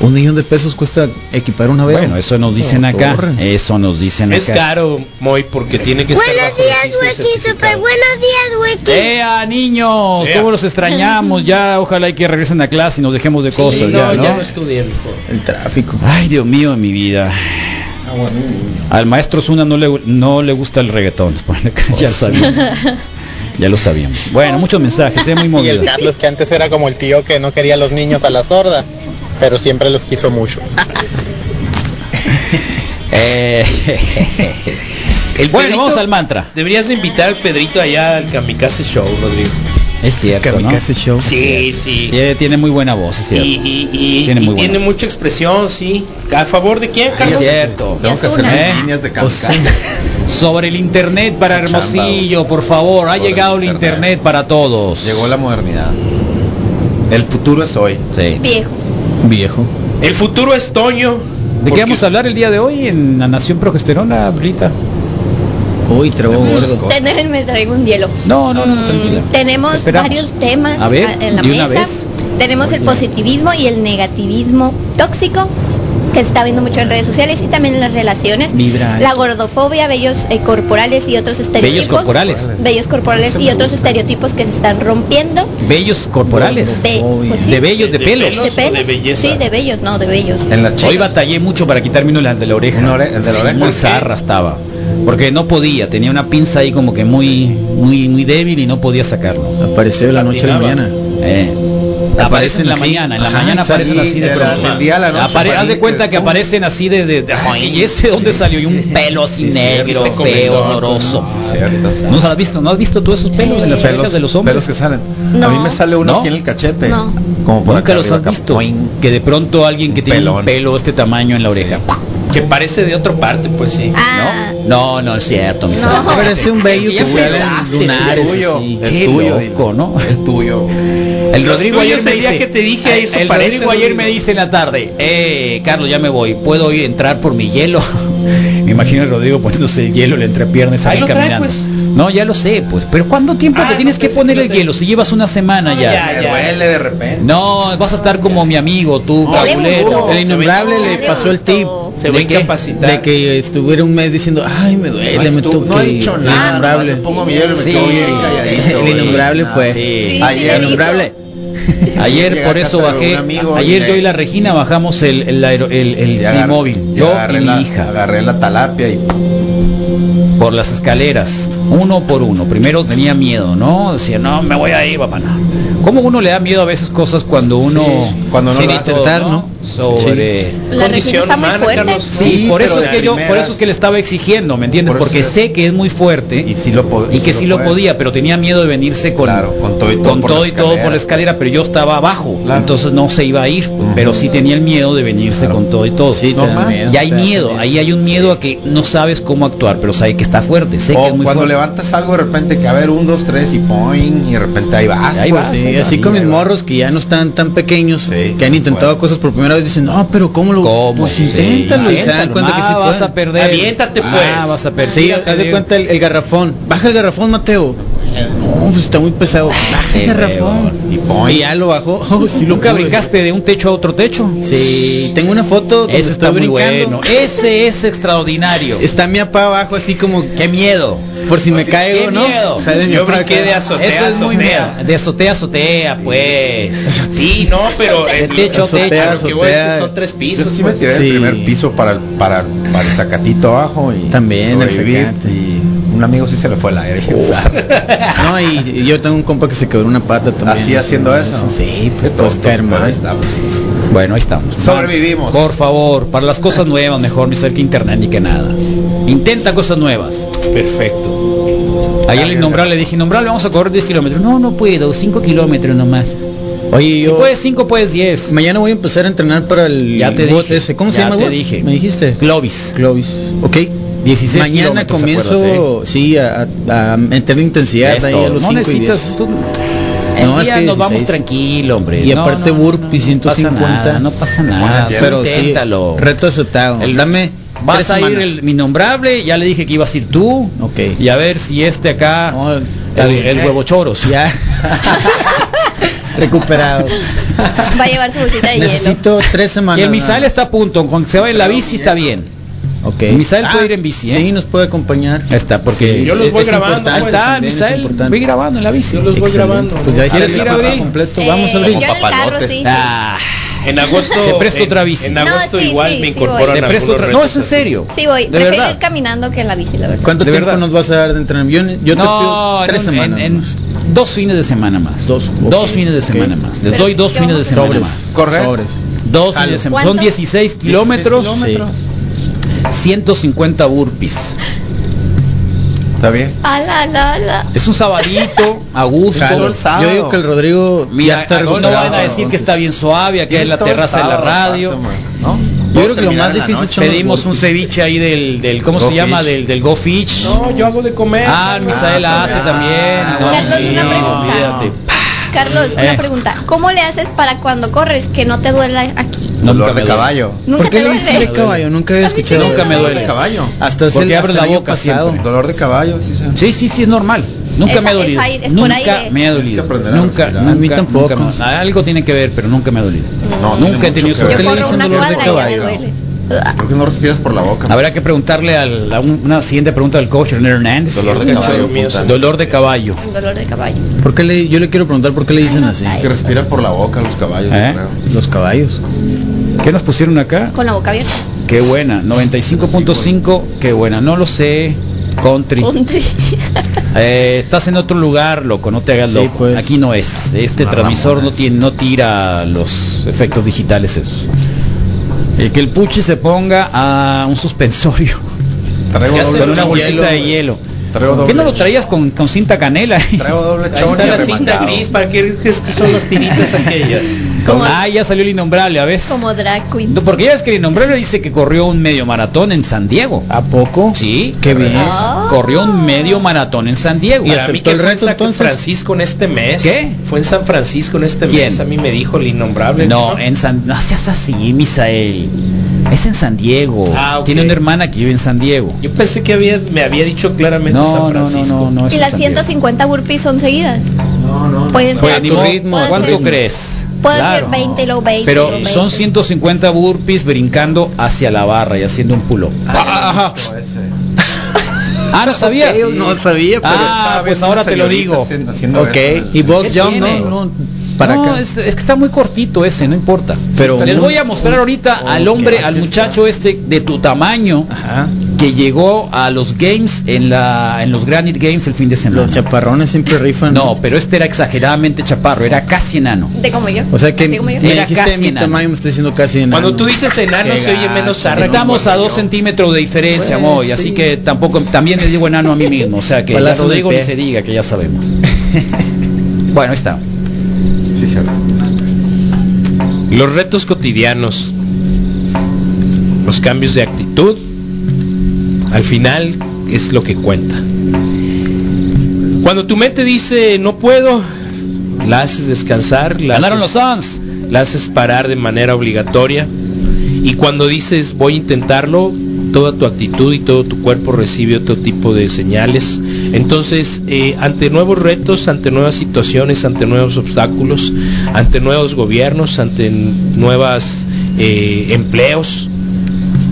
Un millón de pesos cuesta equipar una vez. Bueno, eso nos dicen acá. Eso nos dicen Es acá. caro, Moy, porque tiene que estar Buenos días, Wiki, super buenos días, Wiki. ¡Ea, niños! Ea. ¿Cómo los extrañamos? Ya, ojalá y que regresen a clase y nos dejemos de cosas. Sí, ya, no, ¿no? ya no estudien. El tráfico. Ay, Dios mío, en mi vida. Al maestro Zuna no le, no le gusta el reggaetón. [LAUGHS] ya lo sabíamos. Ya lo sabíamos. Bueno, muchos mensajes, es muy [LAUGHS] Y el movido. Carlos que antes era como el tío que no quería a los niños a la sorda, pero siempre los quiso mucho. [LAUGHS] Eh, El bueno, Pedrito- vamos al mantra. Deberías de invitar al Pedrito allá al Kamikaze Show, Rodrigo. Es cierto, ¿no? Kamikaze Show. Sí, sí. Tiene, tiene muy buena voz, es Y, cierto. y- y- Tiene mucha expresión, sí. ¿A favor de quién, Es Carlos? cierto. Tengo que hacer ¿Eh? líneas de kamikaze. Sobre el internet para Hermosillo, por favor. Ha Sobre llegado el internet. internet. para todos. Llegó la modernidad. El futuro es hoy. Sí. Viejo. Viejo. El futuro es Toño. ¿De qué vamos a hablar el día de hoy en la Nación Progesterona, Brita? Uy, traigo gordo. Tener, me traigo un hielo. No, no, no, Mm, tranquila. Tenemos Esperamos. varios temas A ver, en la mesa. una vez. Tenemos el positivismo y el negativismo tóxico que se está viendo mucho en redes sociales y también en las relaciones. Vibra. La gordofobia, bellos eh, corporales y otros estereotipos. Bellos corporales. Bellos corporales y otros estereotipos que se están rompiendo. Bellos corporales. De, pues sí, De bellos, de, ¿De pelos. pelos? de pelo. o de belleza? Sí, de bellos, no, de bellos. En las Hoy batallé mucho para quitarme uno de la oreja. Una ore- el de la Sí, oreja. Muy ¿Por qué? zarra estaba. Porque no podía, tenía una pinza ahí como que muy, muy, muy débil y no podía sacarlo. Apareció de la noche a la mañana. Eh, aparece en la así. mañana, en la Ajá, mañana aparecen así de era pronto. el día a la noche, Apare- haz de cuenta que aparecen así de, de, de- ay, y ese dónde salió y un pelo así Sí, negro, cierto. feo, horroroso. ¿No has visto? ¿No has visto todos esos pelos en las orejas Pelos, de los hombres? pelos que salen. No. A mí me sale uno ¿No? aquí en el cachete. No. Como por Nunca acá los has acá. visto. Que de pronto alguien que Un tiene un pelo de este tamaño en la oreja. Que parece de otra parte, pues sí. Ah, No, no es cierto, mi No. Parece un bello que lunares. el tuyo. El tuyo, loco, ¿no? El tuyo. El Rodrigo ayer me el día dice, que te dije, eso el parece, Rodrigo ayer me dice en la tarde, eh, Carlos, ya me voy, ¿puedo ir a entrar por mi hielo? [LAUGHS] me imagino el Rodrigo poniéndose el hielo, le entrepierna y Ahí sale lo trae, caminando. pues. No, ya lo sé, pues, pero ¿cuánto tiempo Ah, te tienes no, que poner que el lo hielo? Si llevas una semana No, ya. ya, Me duele de repente. No, vas a estar como mi amigo, tú, Dale cabulero. El innombrable Se le pasó el tip Se va a ¿De incapacitar. de que estuviera un mes diciendo, ay, me duele, No, me toque. no he dicho El nada. innombrable. pongo mi hielo y me Sí. quedo bien calladito. [LAUGHS] El innombrable fue. Sí. Ayer- sí, Innombrable. [LAUGHS] Ayer por eso bajé. amigo Ayer yo y la Regina bajamos el el, el, móvil. Yo y agarré mi la, hija. Agarré la talapia y por las escaleras, uno por uno. Primero tenía miedo, ¿no? Decía, no, me voy a ir, papá. No. ¿Cómo uno le da miedo a veces cosas cuando uno... Sí, cuando no intentar, ¿no? Sobre... La Condición humana. Carlos. Sí, Sí, por eso es que yo, por eso es que le estaba exigiendo, ¿me entiendes? Por Porque sé que es muy fuerte y lo que sí lo puede. podía, pero tenía miedo de venirse con, Claro, con todo y todo con por todo la y todo por la escalera. pero yo estaba abajo, Claro. entonces no se iba a ir, pero sí tenía el miedo de venirse Claro. con todo y todo. Sí, No miedo. y hay miedo, miedo. ahí hay un miedo a que no sabes cómo actuar, pero sabe que está fuerte, sé que O es muy cuando fuerte. levantas algo de repente que a ver un, dos, tres y point y de repente ahí vas. Ahí pues, vas, Sí, así con mis morros que ya no están tan pequeños, que han intentado cosas por primera vez, dicen, no, pero ¿cómo lo ¿Cómo? Pues Sí, inténtalo y se dan inténtalo. cuenta que Ah, sí vas pueden. a perder. Aviéntate, pues. Ah, vas a perder. Sí, haz de cuenta el, el garrafón. Baja el garrafón, Mateo. No, pues está muy pesado. El garrafón. Y Y ya lo bajó. Oh, sí lo ¿Nunca pude. brincaste de un techo a otro techo? Sí, tengo una foto donde Ese está muy brincando. bueno. Ese es extraordinario. Está mi papá abajo así como Qué miedo. por si me caigo, Qué ¿no? miedo. Sale mi Yo papá brinqué acá. de azotea Eso es muy azotea. miedo. De azotea a azotea, pues. [LAUGHS] Sí, no, pero De el- techo a azotea, techo. lo que voy es que azotea. son tres Yo pisos. sí me pues. tiré Sí. del primer piso para el, para, para el sacatito abajo y También el sobrevivir, zacate. y un amigo sí se le fue el aire. sabe. [LAUGHS] No, y, y yo tengo un compa que se quebró una pata también. Así haciendo eso. Sí, pues tontos, caer mal. pues. Bueno, ahí estamos. Sobrevivimos. Por favor, para las cosas nuevas, mejor ni ser que internet ni que nada. Intenta cosas nuevas. Perfecto. Ayer el innombrable le dije, innombrable, vamos a correr 10 kilómetros. No, no puedo, 5 kilómetros nomás. Oye, Si yo puedes 5, puedes 10. mañana voy a empezar a entrenar para el Ya te dije, ese. ¿Cómo se llama te dije. Me dijiste. Clovis. Clovis. Ok. 16 Mañana comienzo, sí, a, a, a meterle intensidad Es ahí a los no 5 y necesitas 10. tú- No, El es día que nos vamos 16. tranquilo, hombre. Y No, aparte no, burpee no 150. pasa nada, no pasa nada. Bueno, pero sí, inténtalo. reto aceptado. El- Dame Vas tres a ir el, mi nombrable, ya le dije que ibas a ir tú. Ok. Y a ver si este acá, No, el, el huevo choros. Ya. [LAUGHS] Recuperado. Va a llevar su bolsita de hielo. Necesito tres semanas. Y el más. está a punto, con que se vaya en la bici está bien. Ok. El Misael Ah, puede ir en bici, ¿eh? Sí, nos puede acompañar. Ahí está, porque Sí, Yo los es- voy es grabando, importante Ahí está, es Misael. Voy grabando en la bici. Yo los voy Excelente. grabando. Pues ya ¿Quieres el ir, paquete Abril? completo. Eh, Vamos a abrir. sí. Ah, En agosto Te presto en- otra bici. En No, agosto sí, igual sí, me sí incorporan te presto otra. No, es en serio. Sí, voy. De Prefiero verdad. ir caminando que en la bici, la verdad. ¿Cuánto De tiempo verdad. nos vas a dar de entrenamiento? Yo, yo te no, pido tres en, semanas. en- en más. dos fines de semana más. Dos, Dos fines de semana más. Les Pero, doy dos ¿qué fines de a semana Sobres. más. Correr. Sobres. Dos fines de semana. Son ¿Cuánto? 16 kilómetros, 16 kilómetros. 150 burpees. Está bien. Ala, ala, ala. Es un sabadito, a gusto. Sábado. Yo digo que el Rodrigo Mira, ya está no van a decir que está bien suave, aquí en la terraza de la radio. Yo creo que lo más difícil Pedimos un ceviche ahí del, del ¿cómo Go se llama? Fish. Del, del Go Fish. No, yo hago de comer. Ah, el Misael Ah, hace también. también. Ah, No, sí, olvídate. Carlos, Eh. una pregunta. ¿Cómo le haces para cuando corres que no te duela aquí? Nunca Dolor me de caballo. Nunca ¿Por qué le de caballo? Nunca había escuchado. Nunca me Dolor duele. de caballo. Hasta Porque el, abre hasta la el año boca pasado. siempre. Dolor de caballo, sí, sí. Sí, sí, sí, es normal. Nunca me ha dolido. nunca aire. me ha dolido. aprender a Nunca, nunca, A mí tampoco. nunca algo tiene que ver, pero nunca me ha dolido. No, nunca he tenido ¿Por qué le dicen dolor de caballo? ¿Por qué no respiras por la boca? Habrá que preguntarle al- a un- una siguiente pregunta al coach René Hernández. Dolor de caballo. Dolor de caballo. Dolor de caballo. ¿Por qué le, yo le quiero preguntar por qué le dicen así. Que respiran por la boca los caballos, ¿Eh? creo. Los caballos. ¿Qué nos pusieron acá? Con la boca abierta. Qué buena. 95.5. Qué buena. No lo sé. Country. Country. [LAUGHS] Eh, estás en otro lugar, loco, no te hagas Sí, loco. pues. Aquí no es. Este transmisor no tiene, no tira los efectos digitales esos. El que el puchi se ponga a un suspensorio Traigo Ya doble una bolsita de hielo. Traigo ¿Qué no lo traías con, con cinta canela? [LAUGHS] Traigo doble Ahí está y la cinta gris, ¿para qué crees que son las tiritas aquellas? [LAUGHS] Como, Ah, ya salió el innombrable, a ver. como drag queen. No, porque ya es que el innombrable dice que corrió un medio maratón en San Diego. ¿A poco? Sí, Qué bien. Ah. Corrió un medio maratón en San Diego. ¿Y aceptó mí que el fue en reto, San? Francisco en este mes. ¿Qué? Fue en San Francisco en este ¿Quién? mes. A mí me dijo el innombrable. No, en San, no seas así, Misael. Es en San Diego. Ah, ok. Tiene una hermana que vive en San Diego. Yo pensé que había, me había dicho claramente No, San no, no, Francisco. no, no. es Y las San Diego. 150 burpees son seguidas. No, no. Pueden ser, ritmo, ¿Cuánto ser- crees? Puede Claro. ser 20 y luego 20. y Pero luego son 20. 150 burpees brincando hacia la barra y haciendo un pull-up. Ah, Ah, ¿no sabías? No sabía, pero Ah, pues ahora te lo digo. haciendo- haciendo Ok. eso. Y box ¿Qué jump, tiene? no, no. Para no, acá. Es, es que está muy cortito ese, no importa. Pero les un- voy a mostrar ahorita al hombre, al está. muchacho este de tu tamaño Ajá. Que llegó a los games en la en los Granite Games el fin de semana. Los chaparrones siempre rifan. no, pero este era exageradamente chaparro, era casi enano. De como yo. O sea que Así como yo. me Era dijiste casi mi enano. tamaño, me está diciendo casi enano. Cuando tú dices enano Qué se oye menos zarra. Estamos a dos centímetros de diferencia, Pues, Moy, sí. así que tampoco también me digo enano a mí mismo, o sea que ya Rodrigo ni pie. se diga que ya sabemos. [LAUGHS] bueno, ahí está. Sí, cierto. Los retos cotidianos, los cambios de actitud, al final es lo que cuenta. Cuando tu mente dice no puedo, la haces descansar, la los haces, Suns. la haces parar de manera obligatoria y cuando dices voy a intentarlo, toda tu actitud y todo tu cuerpo recibe otro tipo de señales. Entonces, eh, ante nuevos retos, ante nuevas situaciones, ante nuevos obstáculos, ante nuevos gobiernos, ante nuevos empleos,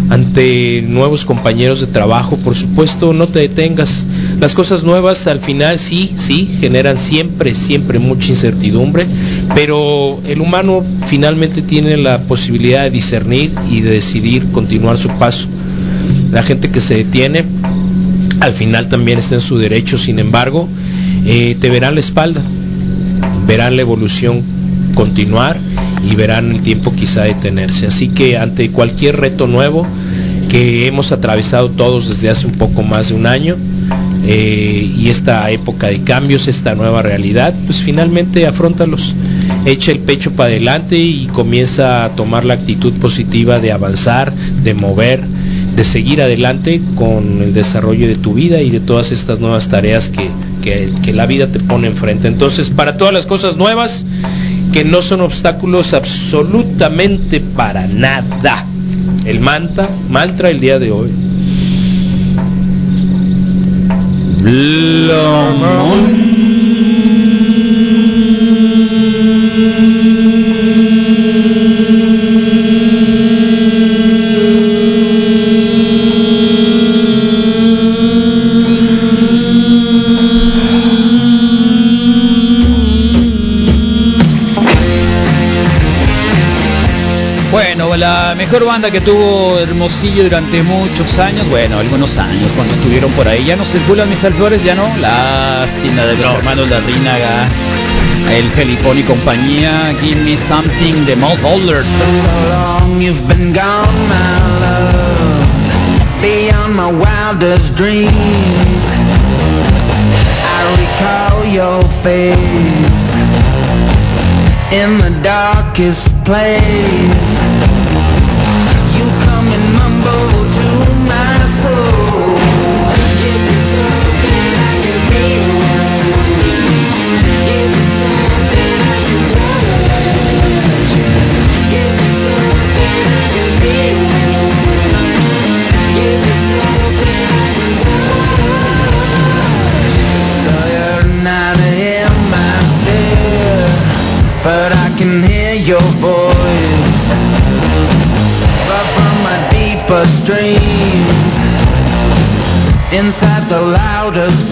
ante nuevos compañeros de trabajo, por supuesto, no te detengas. Las cosas nuevas al final sí, sí, generan siempre, siempre mucha incertidumbre, pero el humano finalmente tiene la posibilidad de discernir y de decidir continuar su paso. La gente que se detiene, al final también está en su derecho, sin embargo, eh, te verán la espalda, verán la evolución continuar y verán el tiempo quizá detenerse. Así que ante cualquier reto nuevo que hemos atravesado todos desde hace un poco más de un año, eh, y esta época de cambios, esta nueva realidad, pues finalmente afrontalos, echa el pecho para adelante y comienza a tomar la actitud positiva de avanzar, de mover, de seguir adelante con el desarrollo de tu vida y de todas estas nuevas tareas que, que, que la vida te pone enfrente. Entonces, para todas las cosas nuevas, que no son obstáculos absolutamente para nada. El manta, mantra el día de hoy. Banda que tuvo Hermosillo durante muchos años, bueno, algunos años cuando estuvieron por ahí. Ya no circulan mis alflores, ya no. Lástima de los hermanos La Rínaga, el Felipón y compañía. Give me something de Mouth Holders. long you've been gone, my love, beyond my wildest dreams. I recall your face in the darkest place. does